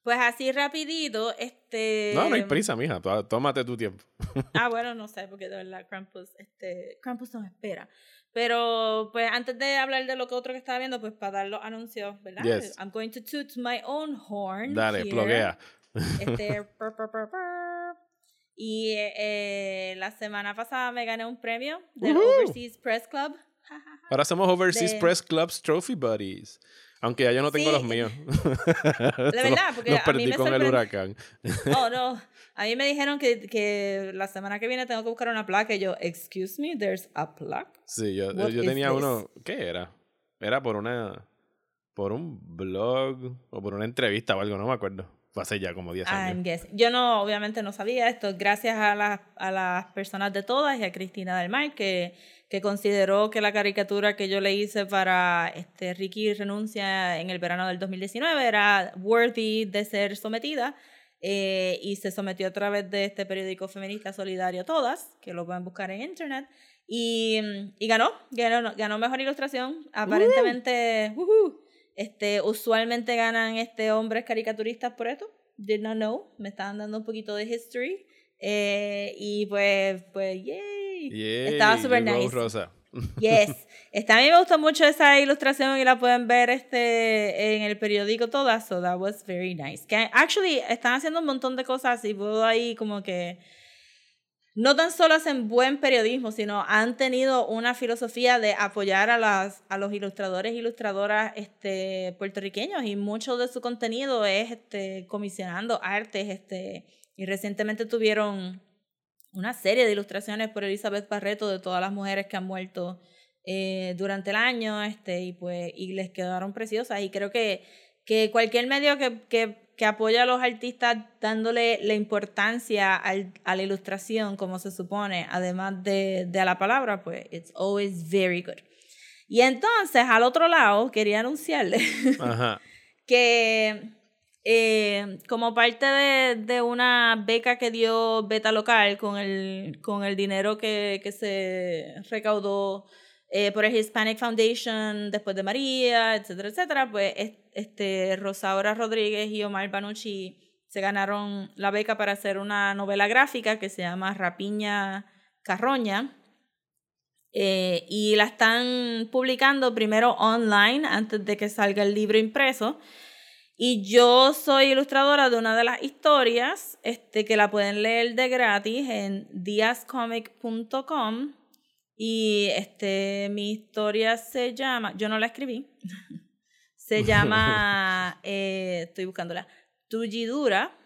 Pues así rapidito, este... No, no hay prisa, mija. Tó- Tómate tu tiempo. Ah, bueno, no sé, porque de verdad Krampus, este, Krampus nos espera. Pero, pues, antes de hablar de lo que otro que estaba viendo, pues, para dar los anuncios, ¿verdad? Yes. I'm going to toot my own horn Dale, here. pluguea. Este, pur, pur, pur, pur. Y eh, la semana pasada me gané un premio del Woohoo. Overseas Press Club. Ahora somos Overseas De- Press Club's Trophy Buddies. Aunque ya yo no tengo Sí. los míos. verdad, porque los a mí perdí me con el sorprende- huracán. Oh, no. A mí me dijeron que, que la semana que viene tengo que buscar una placa. Y yo, excuse me, there's a plaque. Sí, yo, What yo tenía this? uno. ¿Qué era? Era por una. Por un blog o por una entrevista o algo, no me acuerdo. Hace ya como 10 I'm años. Yo no, obviamente no sabía esto. Gracias a las, a las personas de todas y a Cristina del Mar que, que consideró que la caricatura que yo le hice para este Ricky renuncia en el verano del 2019 era worthy de ser sometida. eh, y se sometió a través de este periódico feminista solidario Todas, que lo pueden buscar en internet. Y, y ganó, ganó, ganó mejor ilustración. Aparentemente, ujú, este, usualmente ganan este, hombres caricaturistas por esto. Did not know. Me estaban dando un poquito de history. Eh, y pues, pues, yay. Yay, Estaba super nice. Rosa. Yes. Este, a mí me gustó mucho esa ilustración y la pueden ver este, en el periódico toda, so that was very nice. Que actually están haciendo un montón de cosas y puedo ahí como que no tan solo hacen buen periodismo, sino han tenido una filosofía de apoyar a, las, a los ilustradores e ilustradoras este, puertorriqueños y mucho de su contenido es este, comisionando artes. Este, y recientemente tuvieron una serie de ilustraciones por Elizabeth Barreto de todas las mujeres que han muerto eh, durante el año este, y, pues, y les quedaron preciosas. Y creo que, que cualquier medio que, que, que apoya a los artistas dándole la importancia al, a la ilustración como se supone, además de, de la palabra, pues it's always very good. Y entonces, al otro lado, quería anunciarle Ajá. que eh, como parte de, de una beca que dio Beta Local con el, con el dinero que, que se recaudó eh, por el Hispanic Foundation después de María, etcétera, etcétera, pues es- este, Rosaura Rodríguez y Omar Banucci se ganaron la beca para hacer una novela gráfica que se llama Rapiña Carroña. Eh, y la están publicando primero online antes de que salga el libro impreso. Y yo soy ilustradora de una de las historias este, que la pueden leer de gratis en diascomic.com. Y este, mi historia se llama, yo no la escribí, se llama, eh, estoy buscándola, Tullidura,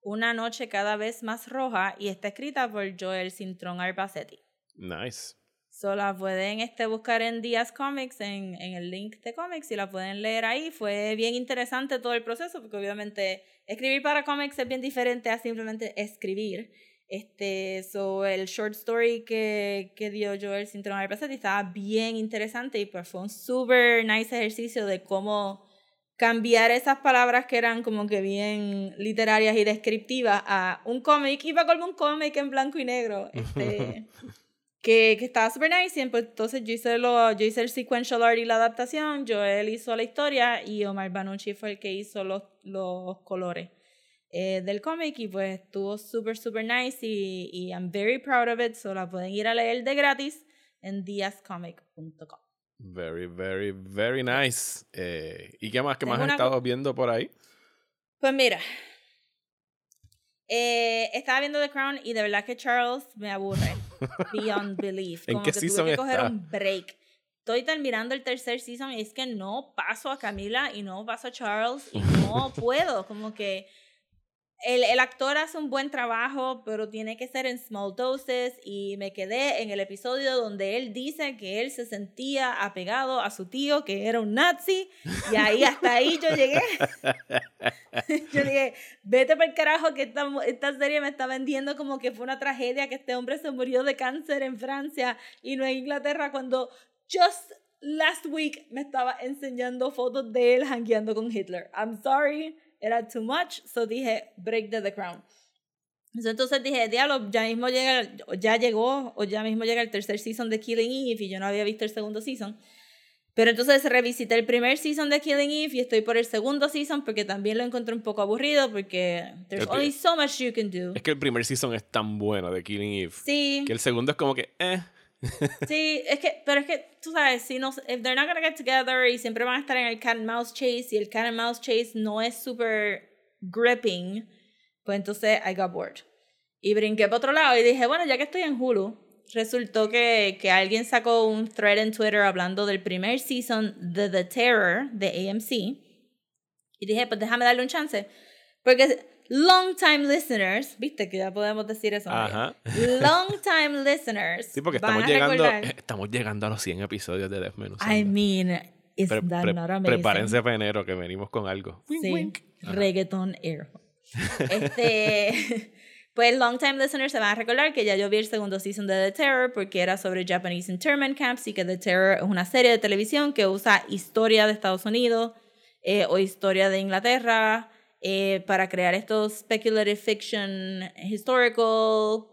una noche cada vez más roja y está escrita por Joel Cintrón Arbacetti. Nice. So la pueden este, buscar en Díaz Comics, en, en el link de Comics, y la pueden leer ahí. Fue bien interesante todo el proceso, porque obviamente escribir para cómics es bien diferente a simplemente escribir. Este, so, el short story que, que dio Joel Cintrón Presente estaba bien interesante y pues fue un super nice ejercicio de cómo cambiar esas palabras que eran como que bien literarias y descriptivas a un cómic, iba con un cómic en blanco y negro, este, que, que estaba super nice, y pues, entonces yo hice, lo, yo hice el sequential art y la adaptación, Joel hizo la historia y Omar Banucci fue el que hizo los, los colores eh, del cómic y pues estuvo super super nice y, y I'm very proud of it, so la pueden ir a leer de gratis en diascomic.com. Very, very, very nice. Eh, ¿Y qué más, qué más has estado viendo por ahí? Pues mira, eh, estaba viendo The Crown y de verdad que Charles me aburre. Beyond belief. ¿En Como qué que tuve que coger está? un break. Estoy terminando el tercer season y es que no paso a Camila y no paso a Charles y no puedo. Como que el, el actor hace un buen trabajo, pero tiene que ser en small doses y me quedé en el episodio donde él dice que él se sentía apegado a su tío que era un nazi y ahí hasta ahí yo llegué. yo dije, vete para el carajo que esta, esta serie me está vendiendo como que fue una tragedia que este hombre se murió de cáncer en Francia y no en Inglaterra cuando just last week me estaba enseñando fotos de él hangueando con Hitler. I'm sorry, era too much, so dije, break the, the crown. So, Entonces dije, diablo, ya mismo llega, ya llegó, o ya mismo llega el tercer season de Killing Eve y yo no había visto el segundo season. Pero entonces revisité el primer season de Killing Eve y estoy por el segundo season porque también lo encontré un poco aburrido porque there's only so much you can do. Es que el primer season es tan bueno de Killing Eve. Sí. Que el segundo es como que, eh. Sí, es que, pero es que, tú sabes, si no, if they're not gonna get together y siempre van a estar en el cat and mouse chase y el cat and mouse chase no es super gripping, pues entonces I got bored. Y brinqué para otro lado y dije, bueno, ya que estoy en Hulu, resultó que, que alguien sacó un thread en Twitter hablando del primer season de The Terror de AMC. Y dije, pues déjame darle un chance. Porque long time listeners, viste que ya podemos decir eso. Ajá. Long time listeners. Sí, porque estamos llegando, recordar- estamos llegando a los 100 episodios de Desmenuzando. I mean, is Pre- that pre- not amazing? prepárense para enero que venimos con algo. Wink, Sí, wink. Ajá. reggaeton air. Este, pues long time listeners se van a recordar que ya yo vi el segundo season de The Terror porque era sobre Japanese internment camps y que The Terror es una serie de televisión que usa historia de Estados Unidos eh, o historia de Inglaterra eh, para crear estos speculative fiction, historical,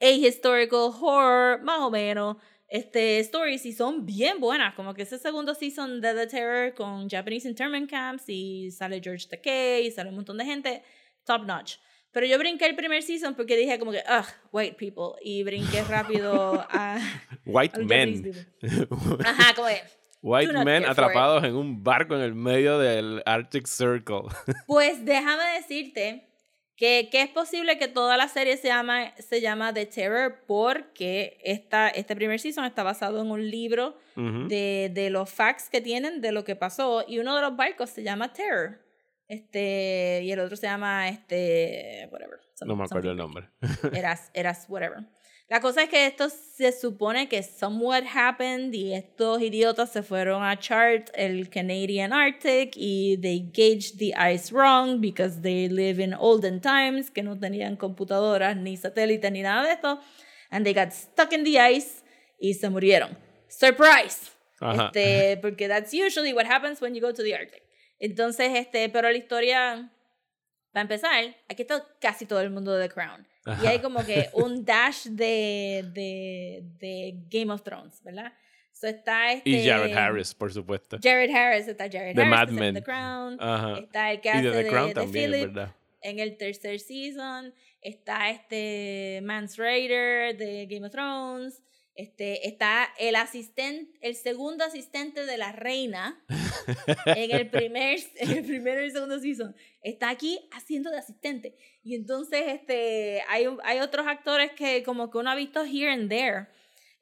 ahistorical, horror, más o menos, este, stories y son bien buenas, como que ese segundo season de The Terror con Japanese internment camps y sale George Takei y sale un montón de gente, top notch. Pero yo brinqué el primer season porque dije como que, ugh, white people, y brinqué rápido a... White a men. Ajá, como que, White men atrapados en un barco en el medio del Arctic Circle. Pues déjame decirte que, que es posible que toda la serie se llama, se llama The Terror porque esta, este primer season está basado en un libro Ujú. de, de los facts que tienen de lo que pasó y uno de los barcos se llama Terror. Este, y el otro se llama este, whatever. no me acuerdo el nombre. Eras, eras, whatever. La cosa es que esto se supone que somewhat happened y estos idiotas se fueron a chart el Canadian Arctic y they gauged the ice wrong because they live in olden times que no tenían computadoras ni satélites ni nada de esto and they got stuck in the ice y se murieron. Surprise. Ajá. Este, porque that's usually what happens when you go to the Arctic. Entonces, este, pero la historia, para empezar, aquí está casi todo el mundo de The Crown. Y hay como que un dash de, de, de Game of Thrones, ¿verdad? So está este, Y Jared Harris, por supuesto. Jared Harris, está Jared De Harris, Mad Men. The Crown. Ajá. Está el que Y hace de The Crown de también, es Philip verdad. en el tercer season. Está este Mance Raider de Game of Thrones. Este, está el asistente, el segundo asistente de la reina en el primer, en el primero y el segundo season. Está aquí haciendo de asistente. Y entonces este, hay, hay otros actores que como que uno ha visto here and there.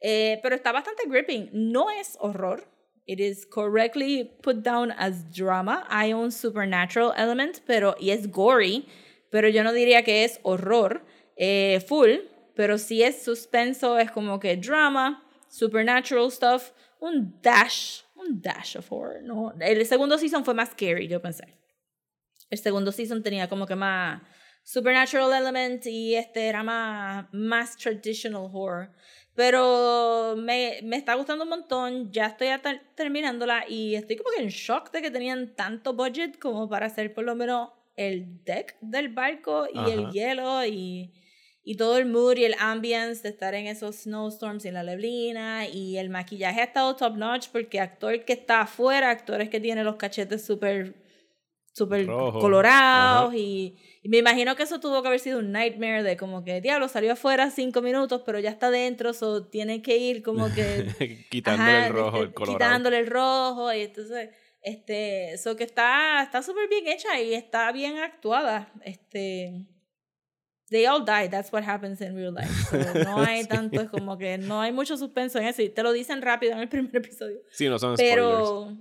Eh, pero está bastante gripping. No es horror. It is correctly put down as drama. Hay un supernatural element, pero y es gory, pero yo no diría que es horror eh, full, pero sí es suspenso, es como que drama. supernatural stuff, un dash, un dash of horror. No, el segundo season fue más scary, yo pensé. El segundo season tenía como que más supernatural element y este era más, más traditional horror. Pero me, me está gustando un montón, ya estoy terminándola y estoy como que en shock de que tenían tanto budget como para hacer por lo menos el deck del barco y el hielo y, y todo el mood y el ambience de estar en esos snowstorms y en la neblina y el maquillaje ha estado top notch porque actor que está afuera, actores que tienen los cachetes súper súper colorados Ajá. y, y me imagino que eso tuvo que haber sido un nightmare de como que diablo salió afuera cinco minutos pero ya está dentro so tiene que ir como que Quitándole Ajá, el rojo, el colorado. Quitándole el rojo. Y entonces, este, eso que está está súper bien hecha y está bien actuada. Este. They all die, that's what happens in real life. So, no hay Sí. tanto, es como que no hay mucho suspenso en eso. Y te lo dicen rápido en el primer episodio. Sí, no son spoilers. Pero.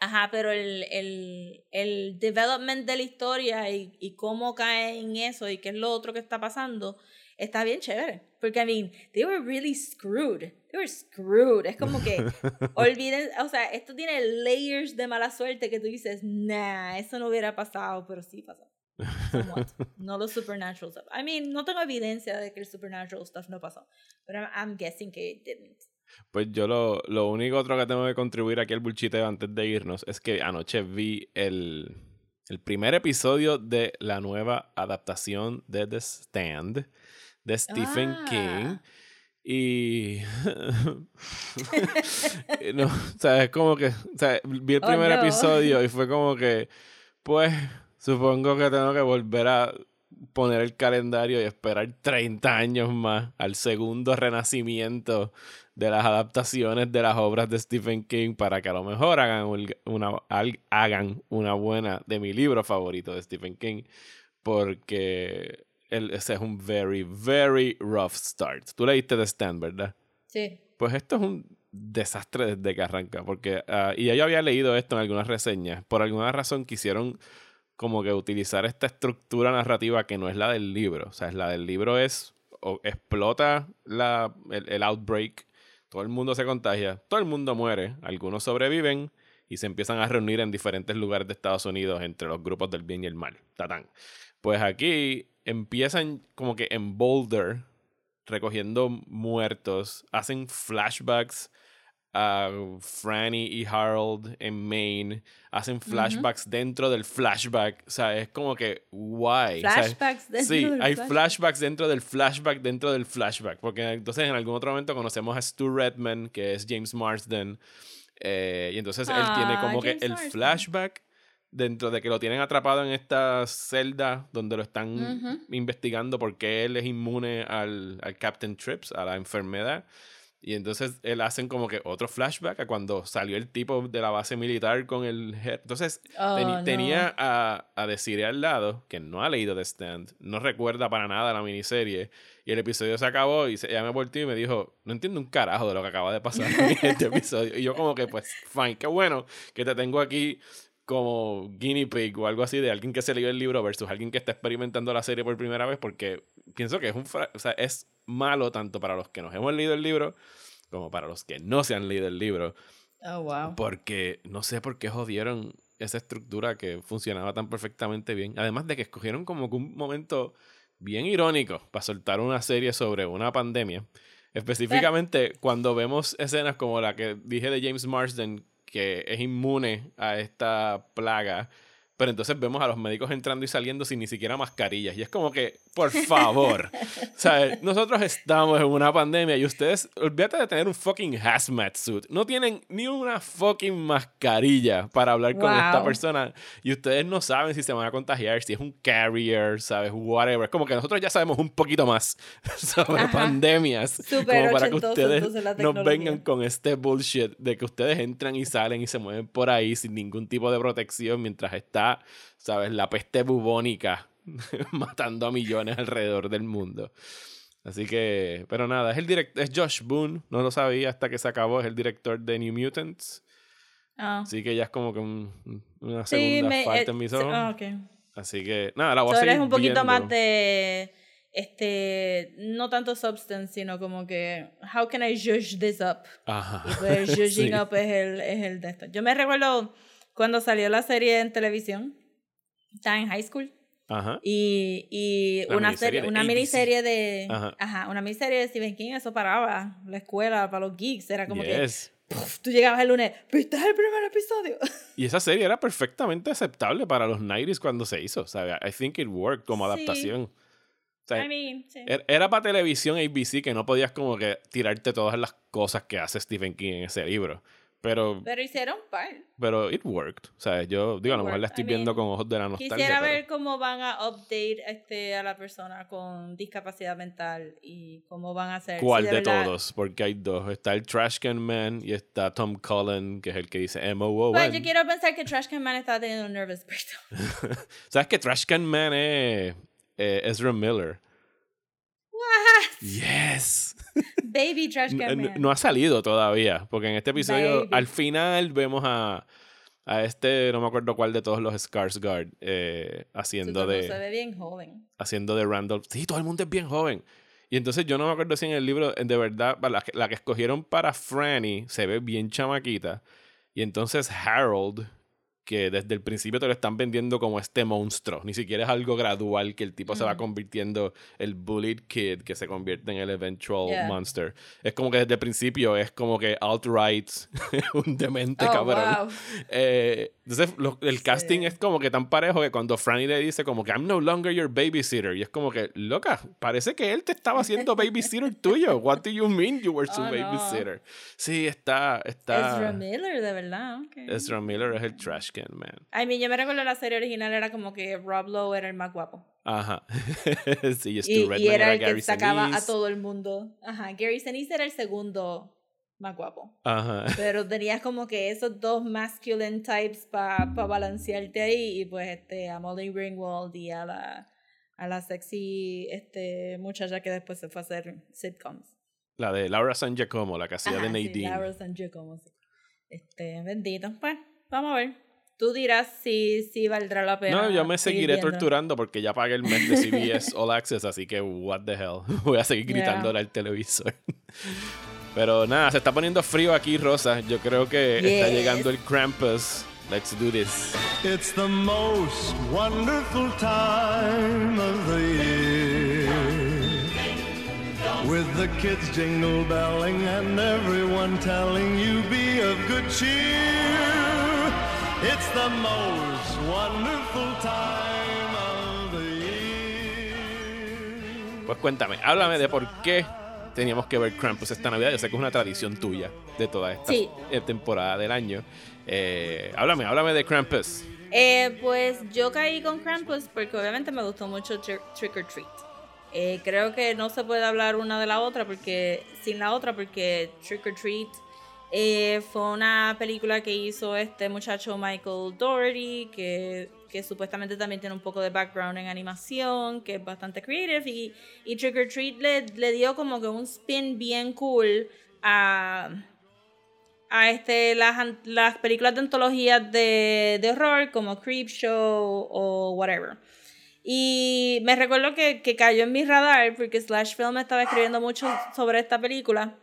Ajá, pero el, el, el development de la historia y, y cómo cae en eso y qué es lo otro que está pasando está bien chévere. Porque, I mean, they were really screwed. They were screwed. Es como que, olviden, o sea, esto tiene layers de mala suerte que tú dices, nah, eso no hubiera pasado, pero sí pasó. Somewhat. no lo supernatural stuff. I mean, no tengo evidencia de que el supernatural stuff no pasó, pero I'm, I'm guessing que it didn't. Pues yo lo, lo único otro que tengo que contribuir aquí al bullshiteo antes de irnos es que anoche vi el, el primer episodio de la nueva adaptación de The Stand de Stephen Ah. King. Y. no, o sea, es como que. O sea, vi el Oh, primer no. episodio y fue como que. Pues, supongo que tengo que volver a poner el calendario y esperar 30 años más al segundo renacimiento de las adaptaciones de las obras de Stephen King para que a lo mejor hagan un- una, hagan una buena de mi libro favorito de Stephen King porque el- ese es un very, very rough start. Tú leíste The Stand, ¿verdad? Sí. Pues esto es un desastre desde que arranca, porque, ah, y ya yo había leído esto en algunas reseñas, por alguna razón quisieron como que utilizar esta estructura narrativa que no es la del libro, o sea, es la del libro es, o explota la, el, el outbreak, todo el mundo se contagia, todo el mundo muere, algunos sobreviven y se empiezan a reunir en diferentes lugares de Estados Unidos entre los grupos del bien y el mal, tatán. Pues aquí empiezan como que en Boulder, recogiendo muertos, hacen flashbacks a Franny y Harold en Maine, hacen flashbacks dentro del flashback, o sea, es como que, why? O sea, Flashbacks dentro sí, del hay flashback. flashbacks dentro del flashback dentro del flashback, porque entonces en algún otro momento conocemos a Stu Redman, que es James Marsden, eh, y entonces él tiene Ah, como que el Marsden. flashback dentro de que lo tienen atrapado en esta celda donde lo están Ujú. investigando porque él es inmune al, al Captain Trips, a la enfermedad. Y entonces él hacen como que otro flashback a cuando salió el tipo de la base militar con el... Entonces Oh, teni- no. tenía a, a Desiree al lado, que no ha leído The Stand, no recuerda para nada la miniserie. Y el episodio se acabó y se, ella me volteó y me dijo, no entiendo un carajo de lo que acaba de pasar en este episodio. Y yo como que, pues, fine, qué bueno que te tengo aquí como guinea pig o algo así de alguien que se leyó el libro versus alguien que está experimentando la serie por primera vez porque pienso que es un fra- o sea, es malo tanto para los que nos hemos leído el libro como para los que no se han leído el libro Oh, wow. porque no sé por qué jodieron esa estructura que funcionaba tan perfectamente bien. Además de que escogieron como que un momento bien irónico para soltar una serie sobre una pandemia. Específicamente cuando vemos escenas como la que dije de James Marsden, que es inmune a esta plaga. Pero entonces vemos a los médicos entrando y saliendo sin ni siquiera mascarillas. Y es como que, por favor, ¿sabes? Nosotros estamos en una pandemia y ustedes, olvídate de tener un fucking hazmat suit. No tienen ni una fucking mascarilla para hablar con esta Wow. persona. Y ustedes no saben si se van a contagiar, si es un carrier, ¿sabes? Whatever. Como que nosotros ya sabemos un poquito más sobre Ajá. pandemias. Súper como para que ustedes nos vengan con este bullshit de que ustedes entran y salen y se mueven por ahí sin ningún tipo de protección mientras está, ¿sabes? La peste bubónica matando a millones alrededor del mundo. Así que, pero nada, es el direct es Josh Boone, no lo sabía hasta que se acabó, es el director de New Mutants. Ah. Así que ya es como que un- una Sí, segunda me, falta eh, en mis sí, ojos. ah, ok. Así que, nada, la voy a So, seguir eres un poquito viendo. más de este, no tanto substance, sino como que, how can I judge this up? Ajá. Y pues judging Sí. up es el, es el de esto. Yo me recuerdo cuando salió la serie en televisión, estaba en high school, Ajá. y, y Una miniserie serie, de una miniserie de, Ajá. ajá. una miniserie de Stephen King, eso paraba la escuela para los geeks, era como que Yes. puf, tú llegabas el lunes, ¿viste el primer episodio? Y esa serie era perfectamente aceptable para los 90s cuando se hizo. O sea, I think it worked como Sí. adaptación. O sea, I mean, sí. er- era para televisión ABC que no podías como que tirarte todas las cosas que hace Stephen King en ese libro. Pero, Pero hicieron par. pero it worked. O sea, yo digo, a lo mejor la estoy I viendo mean, con ojos de la nostalgia. Quisiera pero- ver cómo van a update este, a la persona con discapacidad mental y cómo van a hacer. ¿Cuál si de, verdad- todos? Porque hay dos. Está el Trash Can Man y está Tom Cullen, que es el que dice M.O.O. Pues yo quiero pensar que Trash Can Man está teniendo un nervous breakdown. ¿Sabes que Trash Can Man es eh, Ezra Miller? Yes. Baby Trash Can Man. No ha salido todavía, porque en este episodio Baby. al final vemos a, a este, no me acuerdo cuál de todos los Skarsgård eh, haciendo de Se ve bien joven. haciendo de Randall. Sí, todo el mundo es bien joven. Y entonces yo no me acuerdo si en el libro, de verdad, la que, la que escogieron para Franny se ve bien chamaquita. Y entonces Harold, que desde el principio te lo están vendiendo como este monstruo. Ni siquiera es algo gradual que el tipo se va Ujú. convirtiendo el bullied kid que se convierte en el eventual Yeah. monster. Es como que desde el principio es como que alt-right, un demente Oh, cabrón. wow. Eh, entonces, lo- el casting es como que tan parejo que cuando Franny le dice como que I'm no longer your babysitter. Y es como que, loca, parece que él te estaba haciendo babysitter tuyo. What do you mean you were su Oh, no. babysitter? Sí, está, está... Ezra Miller, de verdad. okay. Ezra Miller es el trash can man. I mean, yo me recuerdo la serie original era como que Rob Lowe era el más guapo. Ajá. sí, y Y, Redman y era el Gary que sacaba a todo el mundo. Ajá, Gary Sinise era el segundo más guapo. Ajá. Pero tenías como que esos dos masculine types para balancearte ahí. Y pues este, a Molly Ringwald y a la, a la sexy este, muchacha que después se fue a hacer sitcoms. La de Laura San Giacomo, la que hacía de Ajá, sí, Nadine. Laura San Giacomo, sí. Este, bendito. Pues, vamos a ver. Tú dirás si, si valdrá la pena. No, yo me seguir seguiré viendo. torturando porque ya pagué el mes de CBS All Access, así que what the hell. Voy a seguir Yeah. gritándole al televisor. Pero nada, se está poniendo frío aquí, Rosa. Yo creo que está Yes. llegando el Krampus. Let's do this. It's the most wonderful time of the year. With the kids jingle belling and everyone telling you be of good cheer. It's the most wonderful time of the year. Pues cuéntame, háblame de por qué teníamos que ver Krampus esta Navidad. Yo sé que es una tradición tuya de toda esta Sí. eh, temporada del año. Eh, háblame, háblame de Krampus. Eh, pues yo caí con Krampus porque obviamente me gustó mucho Tri- Trick or Treat. Eh, creo que no se puede hablar una de la otra porque sin la otra porque Trick or Treat eh, fue una película que hizo este muchacho Michael Doherty que, supuestamente también tiene un poco de background en animación que es bastante creative y, y Trick or Treat le, dio como que un spin bien cool a a este, las, las películas de antologías de, de horror como Creepshow o whatever. Y me recuerdo que, que cayó en mi radar porque Slash Film estaba escribiendo mucho sobre esta película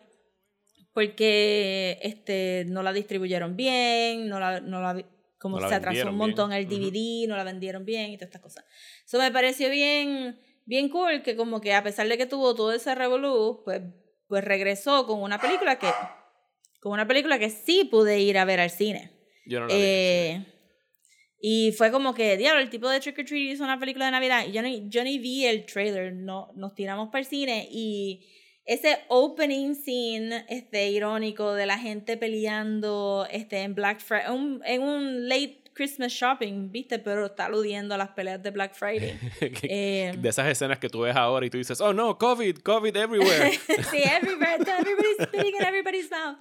porque este, no la distribuyeron bien, no la, no la, como No la se atrasó un montón bien. el DVD, no la vendieron bien y todas estas cosas. Eso me pareció bien, bien cool que como que a pesar de que tuvo todo ese revolú, pues, pues regresó con una película que con una película que sí pude ir a ver al cine. Yo no la vi. Eh, y fue como que, diablo, el tipo de Trick or Treat hizo una película de Navidad. Y yo ni, yo ni vi el trailer, no, nos tiramos para el cine. Y ese opening scene este, irónico de la gente peleando este, en Black Friday, un- en un late Christmas shopping, ¿viste? Pero está aludiendo a las peleas de Black Friday. Eh, de esas escenas que tú ves ahora y tú dices, oh no, COVID, COVID everywhere. sí, everywhere, everybody's spitting in everybody's mouth.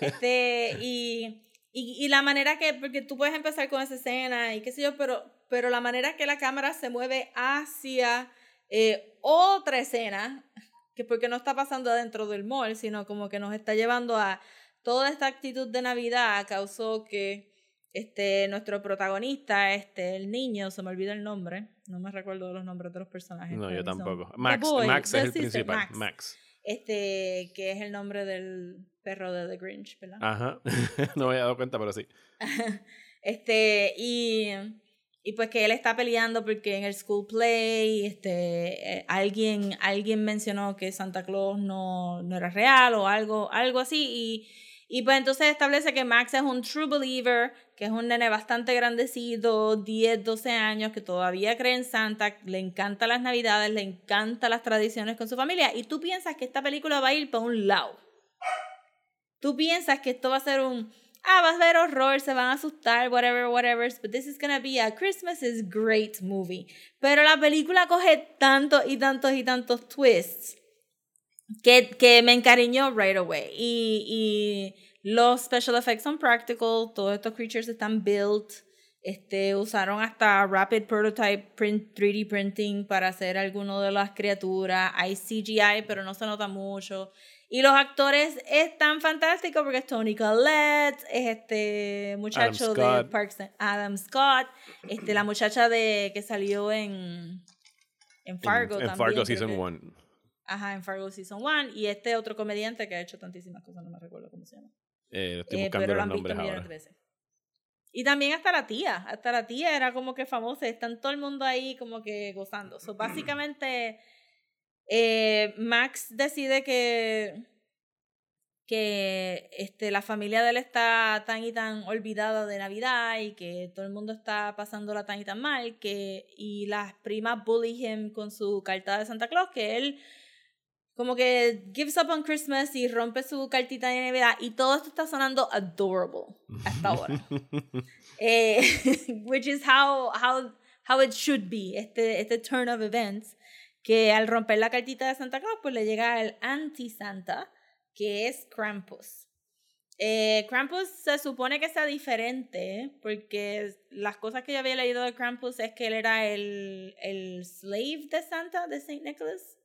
Este, y, y, y la manera que, porque tú puedes empezar con esa escena y qué sé yo, pero, pero la manera que la cámara se mueve hacia eh, otra escena, que porque no está pasando adentro del mall, sino como que nos está llevando a toda esta actitud de Navidad, causó que este, nuestro protagonista, este, el niño, se me olvidó el nombre, No me recuerdo los nombres de los personajes. No, yo son tampoco. Max, Boy, Max es el principal. Max. Max. Este, que es el nombre del perro de The Grinch, ¿verdad? Ajá. no me había dado cuenta, pero sí. Este, y, y pues que él está peleando porque en el school play, este, eh, alguien, alguien mencionó que Santa Claus no, no era real o algo, algo así. Y, y pues entonces establece que Max es un true believer, que es un nene bastante grandecito, 10, 12 años, que todavía cree en Santa, le encantan las navidades, le encantan las tradiciones con su familia. Y tú piensas que esta película va a ir para un lado. Tú piensas que esto va a ser un, ah, vas a ver horror, se van a asustar, whatever, whatever, but this is gonna be a Christmas is great movie. Pero la película coge tantos y tantos y tantos twists que, que me encariñó right away. Y, y los special effects son practical, todos estos creatures están built. Este, usaron hasta Rapid Prototype print, 3D printing para hacer alguno de las criaturas. Hay CGI, pero no se nota mucho. Y los actores están fantásticos porque es Tony Collette, es este muchacho de. Parks and- Adam Scott, este, la muchacha de que salió en, en Fargo en, en también. Fargo Season que- 1. Ajá, en Fargo Season 1. Y este otro comediante que ha hecho tantísimas cosas, no me recuerdo cómo se llama. Eh, estoy Eh, buscando pero lo los han nombres ahora. veces. Y también hasta la tía, hasta la tía era como que famosa, están todo el mundo ahí como que gozando. So, básicamente, eh, Max decide que, que este, la familia de él está tan y tan olvidada de Navidad y que todo el mundo está pasándola tan y tan mal que, y las primas bully him con su carta de Santa Claus, que él como que gives up on Christmas y rompe su cartita de Navidad y todo esto está sonando adorable hasta ahora. eh, which is how, how, how it should be, este, este turn of events, que al romper la cartita de Santa Claus, pues le llega el anti-Santa, que es Krampus. Eh, Krampus se supone que sea diferente, porque las cosas que yo había leído de Krampus es que él era el, el slave de Santa, de Saint Nicholas.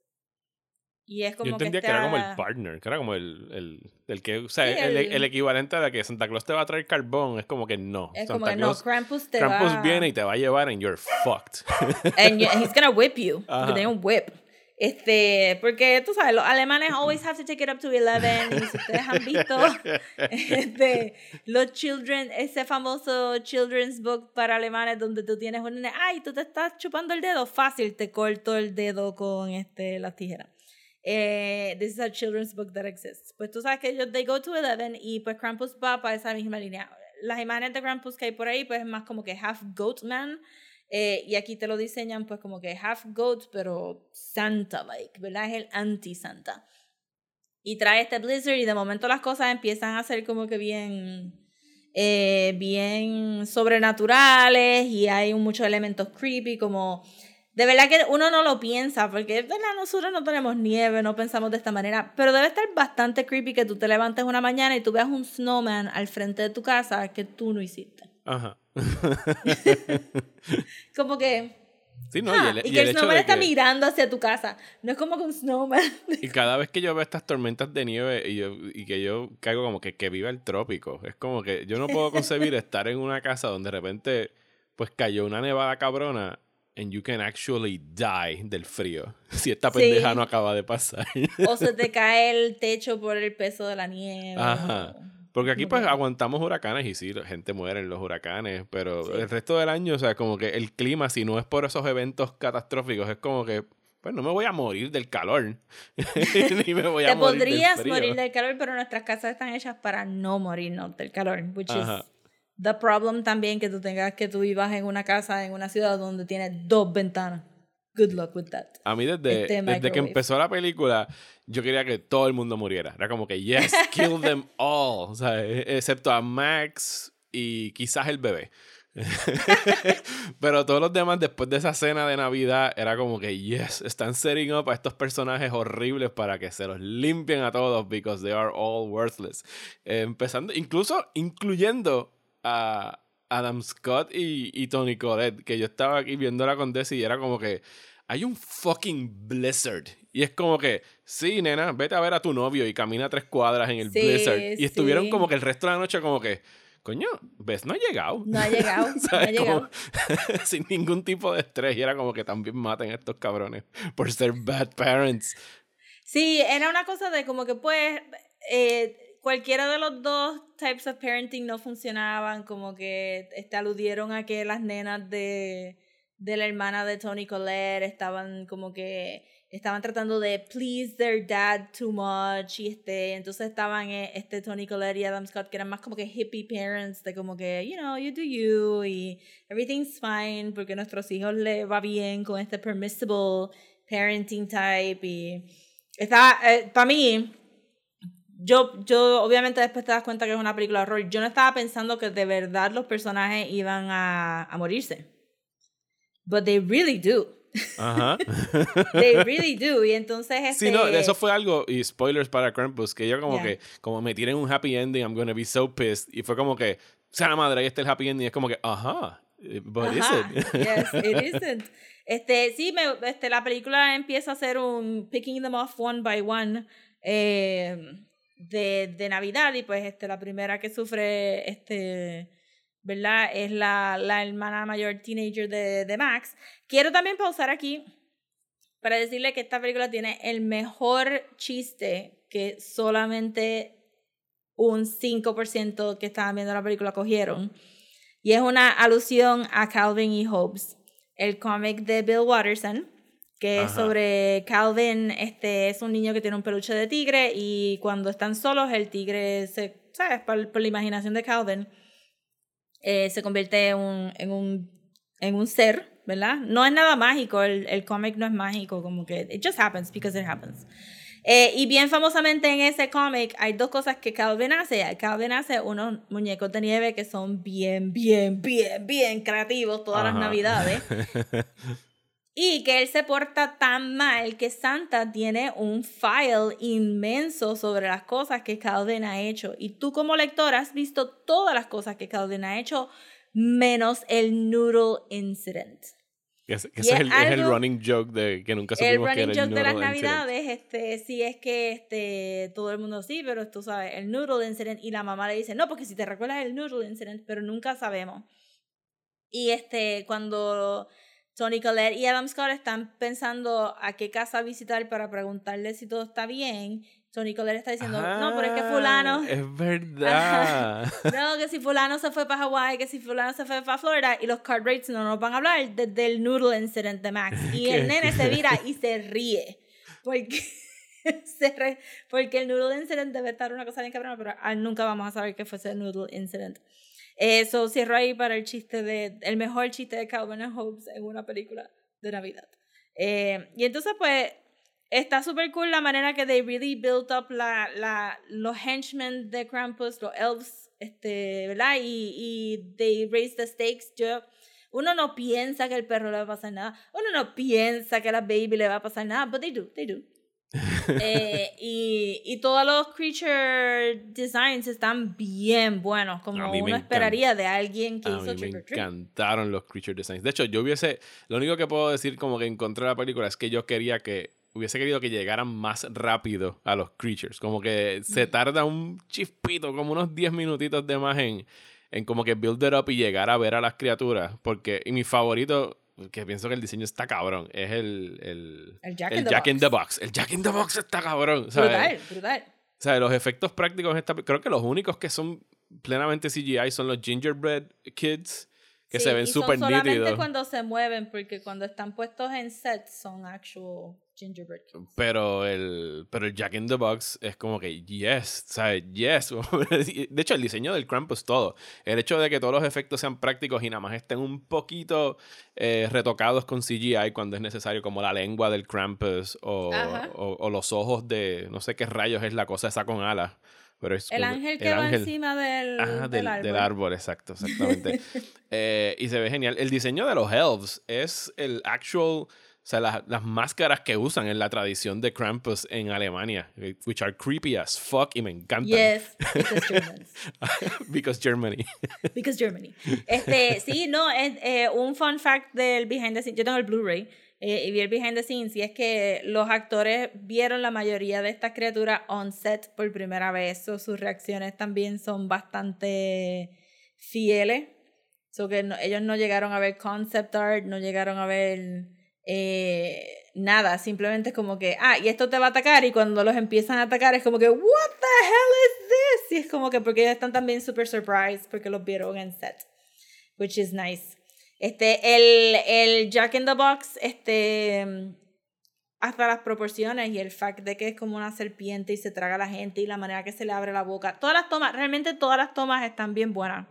Y es como Yo entendía que, este era como el partner, que era como el, el, el que, o sea, Sí, el, el- el equivalente a que Santa Claus te va a traer carbón, es como que no. Es Santa como que no, Claus, Krampus te Krampus va... viene y te va a llevar and you're fucked. And you- he's gonna whip you. Porque tiene un whip. Este, porque tú sabes, los alemanes always have to take it up to 11. Y si ustedes han visto este, los children, ese famoso children's book para alemanes donde tú tienes un nene, ay, tú te estás chupando el dedo, fácil, te corto el dedo con este, las tijeras. Eh, this is a children's book that exists. Pues tú sabes que ellos, they go to 11 y pues Krampus va para esa misma línea. Las imágenes de Krampus que hay por ahí, pues es más como que half goat man. Eh, y aquí te lo diseñan pues como que half goat, pero Santa-like, ¿verdad? Es el anti-Santa. Y trae este blizzard y de momento las cosas empiezan a ser como que bien, eh, bien sobrenaturales y hay muchos elementos creepy como... De verdad que uno no lo piensa, porque ¿verdad? nosotros no tenemos nieve, no pensamos de esta manera, pero debe estar bastante creepy que tú te levantes una mañana y tú veas un snowman al frente de tu casa que tú no hiciste. Ajá. Como que... Sí, no, ah, y el, y y que el el snowman de está que- mirando hacia tu casa. No es como que un snowman. Y cada vez que yo veo estas tormentas de nieve y, yo, y que yo caigo como que, que viva el trópico, es como que yo no puedo concebir estar en una casa donde de repente pues cayó una nevada cabrona and you can actually die del frío. Si esta Sí. pendeja no acaba de pasar. o se te cae el techo por el peso de la nieve. Ajá. Porque aquí pues aguantamos huracanes y sí, gente muere en los huracanes, pero Sí. el resto del año, o sea, como que el clima, si no es por esos eventos catastróficos, es como que, pues no me voy a morir del calor. Ni me voy a Te morir del podrías frío. morir del calor, pero nuestras casas están hechas para no morirnos del calor. Which Ajá. is the problem también que tú tengas que tú vivas en una casa, en una ciudad donde tiene dos ventanas. Good luck with that. A mí desde, Este desde que empezó la película, yo quería que todo el mundo muriera. Era como que, yes, kill them all. O sea, e- excepto a Max y quizás el bebé. Pero todos los demás, después de esa cena de Navidad, era como que, yes, están setting up a estos personajes horribles para que se los limpien a todos because they are all worthless. Eh, empezando, incluso incluyendo a Adam Scott y, y Tony Collette, que yo estaba aquí viéndola con Desi y era como que hay un fucking blizzard. Y es como que, sí, nena, vete a ver a tu novio y camina tres cuadras en el Sí, blizzard. Y estuvieron como que el resto de la noche como que, coño, ves, no ha llegado. No ha llegado, no ha llegado. Sin ningún tipo de estrés. Y era como que también maten a estos cabrones por ser bad parents. Sí, era una cosa de como que pues eh, cualquiera de los dos types of parenting no funcionaban, como que este, aludieron a que las nenas de, de la hermana de Tony Collette estaban como que estaban tratando de please their dad too much y este entonces estaban eh, este Tony Collette y Adam Scott que eran más como que hippie parents de como que you know you do you y everything's fine porque a nuestros hijos les va bien con este permissible parenting type y estaba para mí yo yo obviamente después te das cuenta que es una película de horror yo no estaba pensando que de verdad los personajes iban a, a morirse but they really do Ajá. they really do y entonces este Sí, no, eso fue algo, y spoilers para Krampus, que yo como Yeah. que, como me tiren un happy ending, I'm gonna be so pissed. Y fue como que, sea la madre, ahí está el happy ending. Es como que, ajá, but is Ajá, it? yes, it isn't. Este, sí, me, este, la película empieza a ser un picking them off one by one eh, de, de Navidad y pues este, la primera que sufre, este, ¿verdad? Es la, la hermana mayor teenager de, de Max. Quiero también pausar aquí para decirle que esta película tiene el mejor chiste que solamente un 5% que estaban viendo la película cogieron. Y es una alusión a Calvin y Hobbes, el cómic de Bill Watterson, que es sobre Calvin, este es un niño que tiene un peluche de tigre y cuando están solos el tigre se, ¿sabes? Por, por la imaginación de Calvin, eh, se convierte en un, en un, en un ser, ¿verdad? No es nada mágico, el, el cómic no es mágico, como que it just happens because it happens. Eh, y bien famosamente en ese cómic hay dos cosas que Calvin hace. Calvin hace unos muñecos de nieve que son bien, bien, bien, bien creativos todas las navidades. Y que él se porta tan mal que Santa tiene un file inmenso sobre las cosas que Calvin ha hecho. Y tú como lector has visto todas las cosas que Calvin ha hecho, menos el Noodle Incident. Que es- que es es, el, es el algo- running joke de que nunca supimos que era running el joke de las incident. navidades, este, sí es que este, todo el mundo sí, pero tú sabes, el Noodle Incident y la mamá le dice, no, porque si te recuerdas el Noodle Incident, pero nunca sabemos. Y este, cuando Tony Collette y Adam Scott están pensando a qué casa visitar para preguntarle si todo está bien, Tony Collette está diciendo, no, pero es que Ah, fulano, Es verdad. no, que si fulano se fue para Hawaii, que si fulano se fue para Florida, y los card rates no nos van a hablar desde el Noodle Incident de Max. Y el nene se vira y se ríe. Porque, se re- porque el Noodle Incident debe estar una cosa bien cabrona, pero ah, nunca vamos a saber qué fue ese Noodle Incident. Eso cierro ahí para el chiste de, el mejor chiste de Calvin and Hobbes en una película de Navidad. Eh, y entonces, pues, está súper cool la manera que they really built up la, la, los henchmen de Krampus, los elves, este, ¿verdad? Y, y they raised the stakes. Yo, uno no piensa que el perro le va a pasar nada. Uno no piensa que a la baby le va a pasar nada, but they do, they do. Eh, y, y todos los creature designs están bien buenos, como me uno esperaría de alguien que A hizo mí me Trick or Treat. encantaron los creature designs. De hecho, yo hubiese. Lo único que puedo decir, como que encontré la película, es que yo quería que. Hubiese querido que llegaran más rápido a los creatures. Como que se tarda un chispito, como unos 10 minutitos de más en, en como que build it up y llegar a ver a las criaturas. Porque. Y mi favorito, que pienso que el diseño está cabrón, es el. El, El Jack el in the Jack in Box. the Box. El Jack in the Box está cabrón. ¿sabes? Brutal, brutal. O sea, los efectos prácticos esta... Creo que los únicos que son plenamente CGI son los Gingerbread Kids, que Sí, se ven súper solamente nítidos. cuando se mueven, porque cuando están puestos en set son actual gingerbread kids. Pero el, pero el Jack in the Box es como que, yes, ¿sabes? Yes. De hecho, el diseño del Krampus, todo. El hecho de que todos los efectos sean prácticos y nada más estén un poquito eh, retocados con CGI cuando es necesario, como la lengua del Krampus o, o, o los ojos de, no sé qué rayos es la cosa esa con alas. Pero es El como- ángel el que va ángel. encima del, Ajá, del, del del árbol. árbol. exacto, exactamente. Eh, y se ve genial. El diseño de los elves es el actual, o sea, las, las máscaras que usan en la tradición de Krampus en Alemania, which are creepy as fuck y me encantan. Yes, because Germans. Because Germany. Because Germany. Este, sí, no, es eh, un fun fact del behind the scenes. Yo tengo el Blu-ray eh, y vi el behind the scenes y es que los actores vieron la mayoría de estas criaturas on set por primera vez. So, sus reacciones también son bastante fieles. So que no- ellos no llegaron a ver concept art, no llegaron a ver eh, nada. Simplemente es como que, ah, y esto te va a atacar. Y cuando los empiezan a atacar es como que, what the hell is this? Y es como que porque ellos están también super surprised porque los vieron en set. Which is nice. Este, el, el Jack in the Box, este, hasta las proporciones y el fact de que es como una serpiente y se traga a la gente y la manera que se le abre la boca. Todas las tomas, realmente todas las tomas están bien buenas.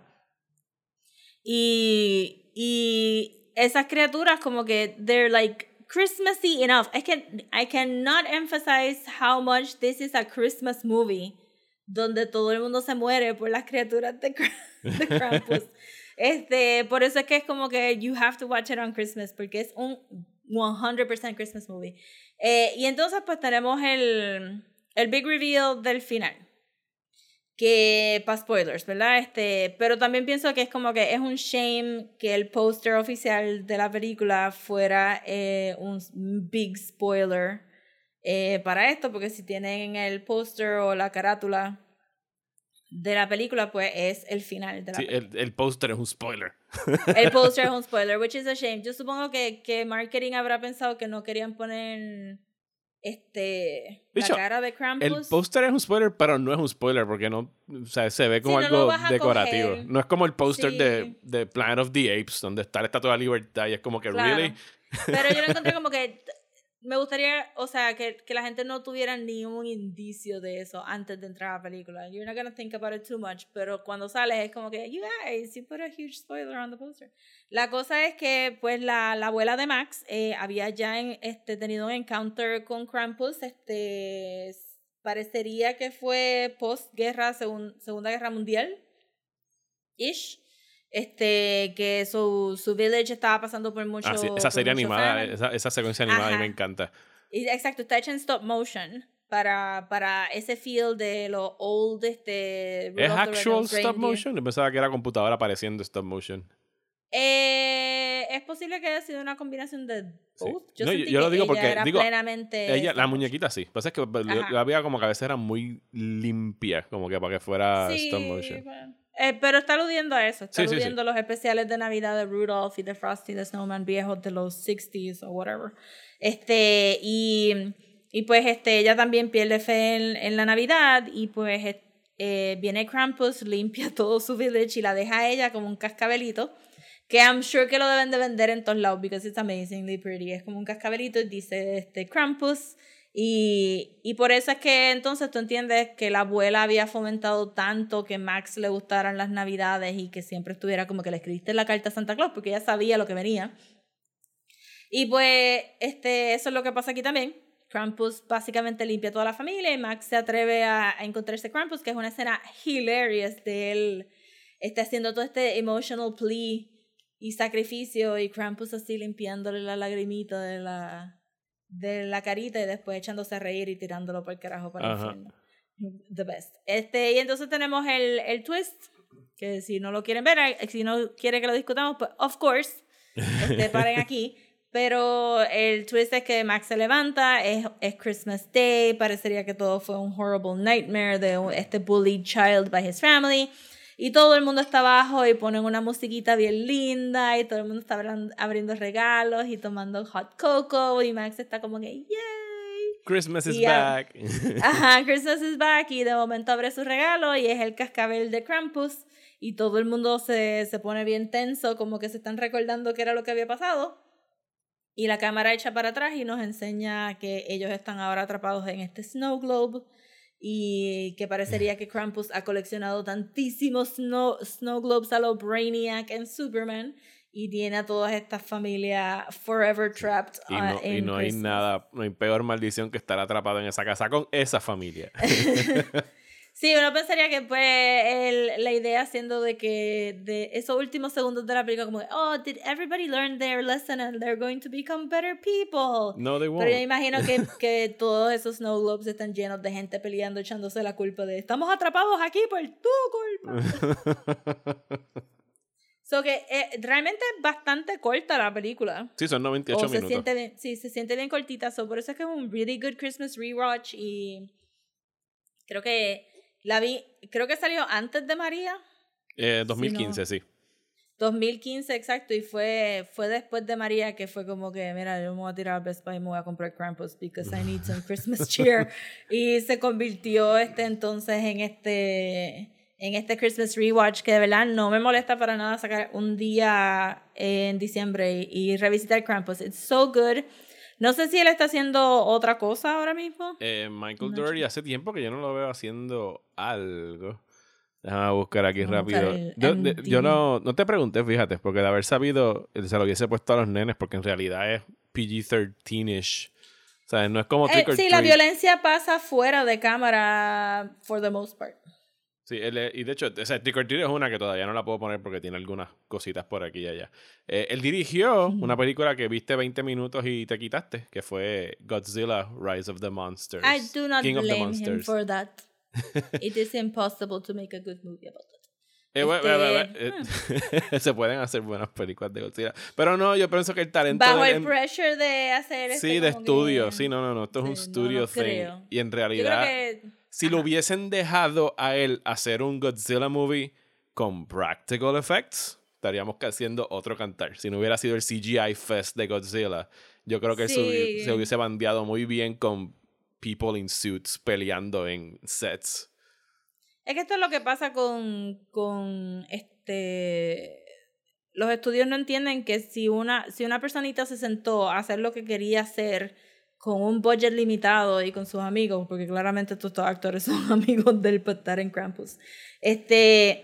Y, y esas criaturas como que they're like Christmassy enough. Es que I cannot emphasize how much this is a Christmas movie donde todo el mundo se muere por las criaturas de, de Krampus. Este, por eso es que es como que you have to watch it on Christmas porque es un 100% Christmas movie. Eh, y entonces pues tenemos el, el big reveal del final. Que para spoilers, ¿verdad? Este, pero también pienso que es como que es un shame que el póster oficial de la película fuera eh, un big spoiler eh, para esto, porque si tienen el póster o la carátula de la película, pues es el final de la Sí, película. el, el póster es un spoiler. El póster es un spoiler, which is a shame. Yo supongo que, que marketing habrá pensado que no querían poner este Bicho, la cara de El Krampus. póster es un spoiler, pero no es un spoiler porque no, o sea, se ve como Sí, algo decorativo. coger. No es como el póster Sí. de, de Planet of the Apes, donde está la Estatua de la Libertad y es como que, Claro. really? Pero yo lo encontré como que me gustaría, o sea, que, que la gente no tuviera ni un indicio de eso antes de entrar a la película. You're not gonna think about it too much, pero cuando sales es como que, you guys, you put a huge spoiler on the poster. La cosa es que, pues, la, la abuela de Max eh, había ya en, este, tenido un encounter con Krampus, este, parecería que fue post-guerra, segun- Segunda Guerra Mundial, ish. Este, que su, su village estaba pasando por mucho. Ah, sí, esa serie animada, esa, esa secuencia animada a mí Ajá. me encanta. Y, exacto, está hecha en stop motion para, para ese feel de lo old, este... ¿Es actual stop motion? Yo pensaba que era computadora apareciendo stop motion. Eh, es posible que haya sido una combinación de Sí. both. Yo, No, yo- yo lo digo porque, era digo, plenamente Ella, la muñequita sí. Pasa es que Ajá. yo la veía como que a veces era muy limpia, como que para que fuera motion. stop Sí, motion. bueno. Eh, pero está aludiendo a eso. Está Sí, sí, sí. aludiendo a los especiales de Navidad de Rudolph y de Frosty the Snowman viejos de los 60s o whatever. Este, y, y pues este, ella también pierde fe en, en la Navidad y pues eh, viene Krampus, limpia todo su village y la deja a ella como un cascabelito. Que I'm sure que lo deben de vender en todos lados because it's amazingly pretty. Es como un cascabelito y dice este Krampus. Y, y por eso es que entonces tú entiendes que la abuela había fomentado tanto que Max le gustaran las navidades y que siempre estuviera como que le escribiste la carta a Santa Claus porque ella sabía lo que venía. Y pues este, eso es lo que pasa aquí también. Krampus básicamente limpia toda la familia y Max se atreve a, a encontrarse Krampus, que es una escena hilarious de él este, haciendo todo este emotional plea y sacrificio y Krampus así limpiándole la lagrimita de la, de la carita y después echándose a reír y tirándolo por el carajo para el Ajá. infierno. The best. Este, y entonces tenemos el, el twist, que si no lo quieren ver, eh, si no quiere que lo discutamos, pues of course, este, paren aquí. Pero el twist es que Max se levanta, es, es Christmas Day, parecería que todo fue un horrible nightmare de este bullied child by his family. Y todo el mundo está abajo y ponen una musiquita bien linda y todo el mundo está abriendo regalos y tomando hot cocoa y Max está como que, ¡yay! Christmas is back. Ajá, Christmas is back y de momento abre su regalo y es el cascabel de Krampus y todo el mundo se, se pone bien tenso como que se están recordando qué era lo que había pasado y la cámara echa para atrás y nos enseña que ellos están ahora atrapados en este snow globe y que parecería que Krampus ha coleccionado tantísimos snow, snow globes a lo Brainiac en Superman y tiene a todas estas familias forever trapped Y uh, no, y in no hay nada, no hay peor maldición que estar atrapado en esa casa con esa familia. Sí, uno pensaría que pues el, la idea siendo de que de esos últimos segundos de la película como, oh, did everybody learn their lesson and they're going to become better people? No, they won't. Pero yo imagino que, que todos esos snow globes están llenos de gente peleando, echándose la culpa de, estamos atrapados aquí por tu culpa. so que eh, realmente es bastante corta la película. sí, son 98 O se minutos. siente bien, sí, se siente bien cortita, so por eso es que es un really good Christmas rewatch y creo que la vi, creo que salió antes de María Eh, 2015, sí. 2015, exacto, y fue, fue después de María que fue como que, mira, yo me voy a tirar al Best Buy y me voy a comprar Krampus because I need some Christmas cheer. y se convirtió este entonces en este en este Christmas rewatch que de verdad no me molesta para nada sacar un día en diciembre y, y revisitar Krampus. It's so good. No sé si él está haciendo otra cosa ahora mismo. Eh, Michael No, Doherty hace tiempo que yo no lo veo haciendo algo. Déjame buscar aquí Vamos rápido. Yo, de- MD. yo no, no te pregunté, fíjate, porque de haber sabido, se lo hubiese puesto a los nenes, porque en realidad es PG-13ish. O sea, no es como Eh, sí, la violencia pasa fuera de cámara for the most part. Sí, él y de hecho, o sea, Trick or Treat es una que todavía no la puedo poner porque tiene algunas cositas por aquí y allá. Eh, él dirigió una película que viste 20 minutos y te quitaste, que fue Godzilla Rise of the Monsters. I do not King of the blame him for that. It is impossible to make a good movie about that. Eh, Este, eh, se pueden hacer buenas películas de Godzilla. Pero no, yo pienso que el talento. Bajo el en- pressure de hacer sí, este de estudio. que- Sí, no, no, no. Esto es un no, studio no thing. creo. Y en Yo creo realidad, que si lo hubiesen dejado a él hacer un Godzilla movie con practical effects, estaríamos haciendo otro cantar. Si no hubiera sido el CGI Fest de Godzilla, yo creo que él Sí. se hubiese bandeado muy bien con people in suits peleando en sets. Es que esto es lo que pasa con, con este los estudios no entienden que si una, si una personita se sentó a hacer lo que quería hacer con un budget limitado y con sus amigos, porque claramente estos dos actores son amigos del estar en Krampus, este,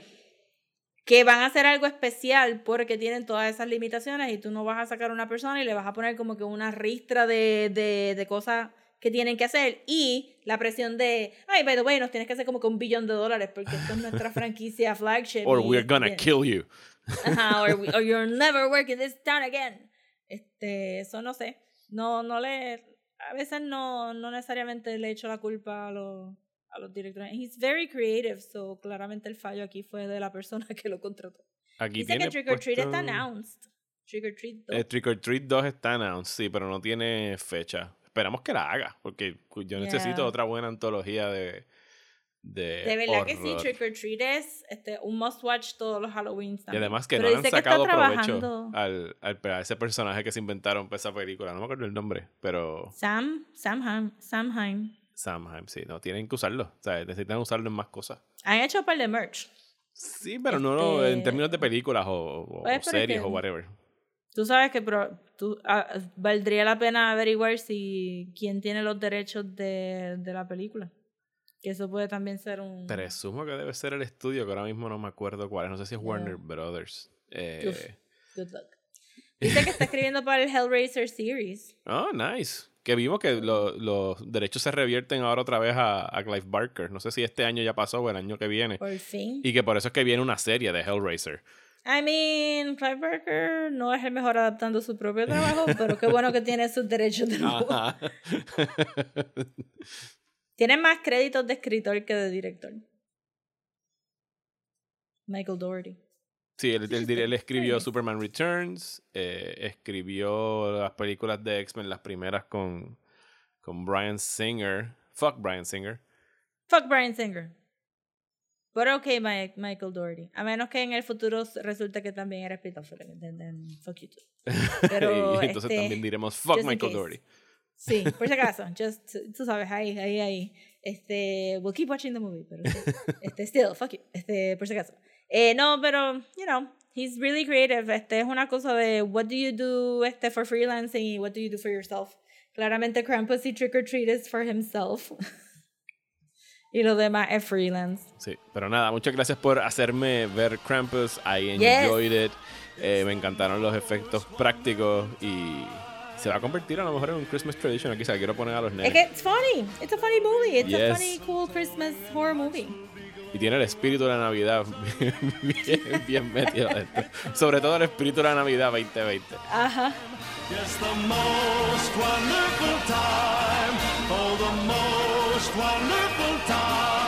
que van a hacer algo especial porque tienen todas esas limitaciones y tú no vas a sacar a una persona y le vas a poner como que una ristra de, de, de cosas que tienen que hacer y la presión de, ay, by the way, nos tienes que hacer como que un billón de dólares porque esto es nuestra franquicia flagship. Or we're gonna este- kill you. Ajá, or, we- or you're never working this town again. Este, eso no sé. No, no le, a veces no, no necesariamente le echo la culpa a los, a los directores. He's very creative, so claramente el fallo aquí fue de la persona que lo contrató. Aquí Dice tiene que Trick or Treat está announced. Trick or Treat 2. Eh, Trick or Treat 2 está announced, sí, pero no tiene fecha. Esperamos que la haga, porque yo necesito Yeah. otra buena antología de. De, de verdad que sí. Trick or Treat es este, un must watch todos los Halloween. Y además que Pero no han sacado provecho al, al, a ese personaje que se inventaron para esa película. No me acuerdo el nombre, pero Sam, Samheim, Samheim. Samheim, sí, no, tienen que usarlo. O sea, necesitan usarlo en más cosas. Han hecho un par de merch. Sí, pero no no en Este- términos de películas o, o series que- o whatever. Tú sabes que pero, tú, ah, valdría la pena averiguar si quién tiene los derechos de, de la película. Que eso puede también ser un... Presumo que debe ser el estudio, que ahora mismo no me acuerdo cuál es. No sé si es Yeah. Warner Brothers. Eh, Uf. Good luck. Dice que está escribiendo para el Hellraiser series. Oh, nice. Que vimos que lo- los derechos se revierten ahora otra vez a, a Clive Barker. No sé si este año ya pasó o el año que viene. Por fin. Y que por eso es que viene una serie de Hellraiser. I mean, Clive Barker no es el mejor adaptando su propio trabajo, pero qué bueno que tiene sus derechos de nuevo. Tiene más créditos de escritor que de director. Michael Doherty. Sí, él, él, él escribió. Superman Returns, eh, escribió las películas de X-Men, las primeras con, con Brian Singer. Fuck Brian Singer. Fuck Brian Singer. Pero ok, Mike, Michael Doherty. A menos que en el futuro resulte que también era pedófilo. Fuck you too. Pero, y entonces este, también diremos Fuck Michael. Doherty. Sí, por si acaso. Just, tú sabes, ahí, ahí, ahí. Este, we'll keep watching the movie, pero este, still, fuck you. Este, por si acaso. Eh, no, pero, you know, he's really creative. Este, es una cosa de what do you do este, for freelancing y what do you do for yourself. Claramente Krampus y Trick or Treat is for himself. y lo demás es freelance. Sí, pero nada, muchas gracias por hacerme ver Krampus. I Yes. enjoyed it. Eh, me encantaron los efectos prácticos y se va a convertir a lo mejor en un Christmas tradition aquí. Se la quiero poner a los Es nenes. que it's funny. It's a funny movie. It's Yes. a funny, cool Christmas horror movie. Y tiene el espíritu de la Navidad bien, bien, bien metido dentro. Sobre todo el espíritu de la Navidad 2020. Ajá. Yes, the most wonderful time. Oh, the most wonderful time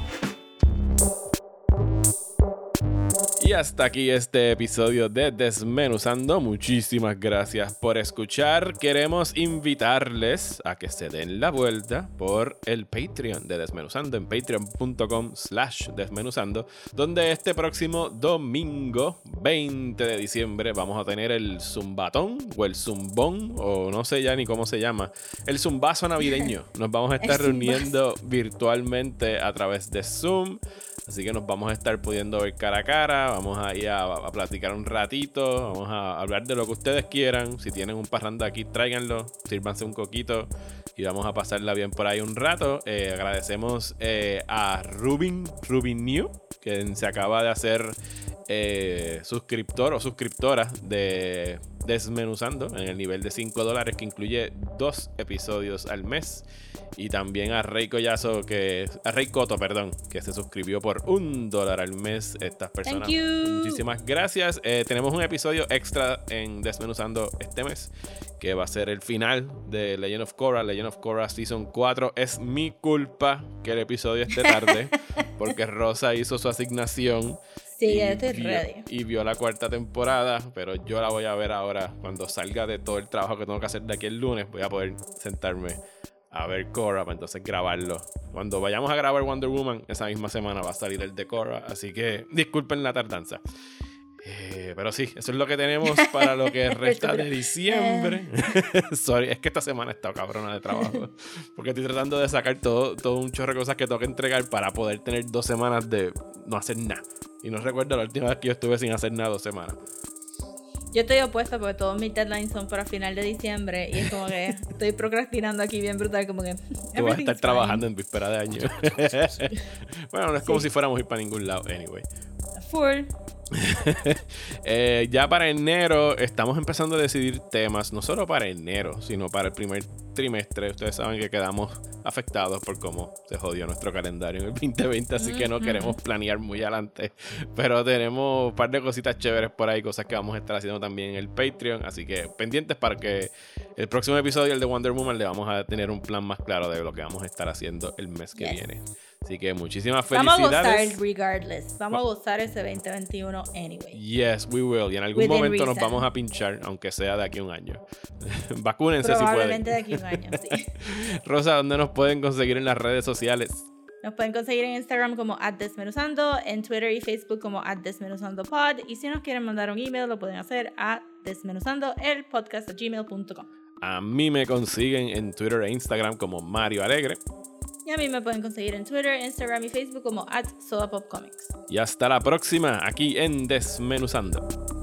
Y hasta aquí este episodio de Desmenuzando. Muchísimas gracias por escuchar. Queremos invitarles a que se den la vuelta por el Patreon de Desmenuzando en patreon.com slash desmenuzando, donde este próximo domingo 20 de diciembre vamos a tener el zumbatón o el zumbón o no sé ya ni cómo se llama, el zumbazo navideño. Nos vamos a estar reuniendo virtualmente a través de Zoom. Así que nos vamos a estar pudiendo ver cara a cara, vamos a ir a, platicar un ratito, vamos a hablar de lo que ustedes quieran. Si tienen un parranda aquí, tráiganlo, sírvanse un coquito y vamos a pasarla bien por ahí un rato. Eh, agradecemos eh, a Rubin, Rubin New, que se acaba de hacer eh, suscriptor o suscriptora de Desmenuzando en el nivel de 5 dólares que incluye dos episodios al mes. Y también a Rey Collazo, que. A Rey Coto, perdón, que se suscribió por un dólar al mes. Estas personas. Muchísimas gracias. Eh, tenemos un episodio extra en Desmenuzando este mes. Que va a ser el final de Legend of Korra. Legend of Korra Season 4. Es mi culpa que el episodio esté tarde. porque Rosa hizo su asignación. Sí, ya estoy vio- ready. Y vio la cuarta temporada, pero yo la voy a ver ahora. Cuando salga de todo el trabajo que tengo que hacer de aquí el lunes, voy a poder sentarme a ver Korra para entonces grabarlo. Cuando vayamos a grabar Wonder Woman, esa misma semana va a salir el de Korra. Así que disculpen la tardanza. Eh, pero sí, eso es lo que tenemos para lo que resta de diciembre. Sorry, es que esta semana he estado cabrona de trabajo. Porque estoy tratando de sacar todo, todo un chorro de cosas que tengo que entregar para poder tener dos semanas de no hacer nada. Y no recuerdo la última vez que yo estuve sin hacer nada dos semanas. Yo estoy opuesta porque todos mis deadlines son para final de diciembre y es como que estoy procrastinando aquí bien brutal, como que. Tú vas a estar trabajando en víspera de año. bueno, no es como si fuéramos a ir para ningún lado, anyway. Full. Eh, ya para enero estamos empezando a decidir temas, no solo para enero, sino para el primer trimestre. Ustedes saben que quedamos afectados por cómo se jodió nuestro calendario en el 2020, así que no queremos planear muy adelante. Pero tenemos un par de cositas chéveres por ahí, cosas que vamos a estar haciendo también en el Patreon. Así que pendientes para que el próximo episodio, el de Wonder Woman, le vamos a tener un plan más claro de lo que vamos a estar haciendo el mes que Yes. viene. Así que muchísimas Vamos a felicidades. gozar regardless. Vamos a gozar ese 2021 anyway. Yes, we will. Y en algún Within momento nos reason. vamos a pinchar, aunque sea de aquí a un año. Vacúnense si Probablemente de pueden. aquí a un año, sí. Rosa, ¿dónde nos pueden conseguir en las redes sociales? Nos pueden conseguir en Instagram como desmenuzando, en Twitter y Facebook como desmenuzandopod y si nos quieren mandar un email lo pueden hacer a desmenuzando el podcast gmail.com. A mí me consiguen en Twitter e Instagram como Mario Alegre. Y a mí me pueden conseguir en Twitter, Instagram y Facebook como at. Y hasta la próxima, aquí en Desmenuzando.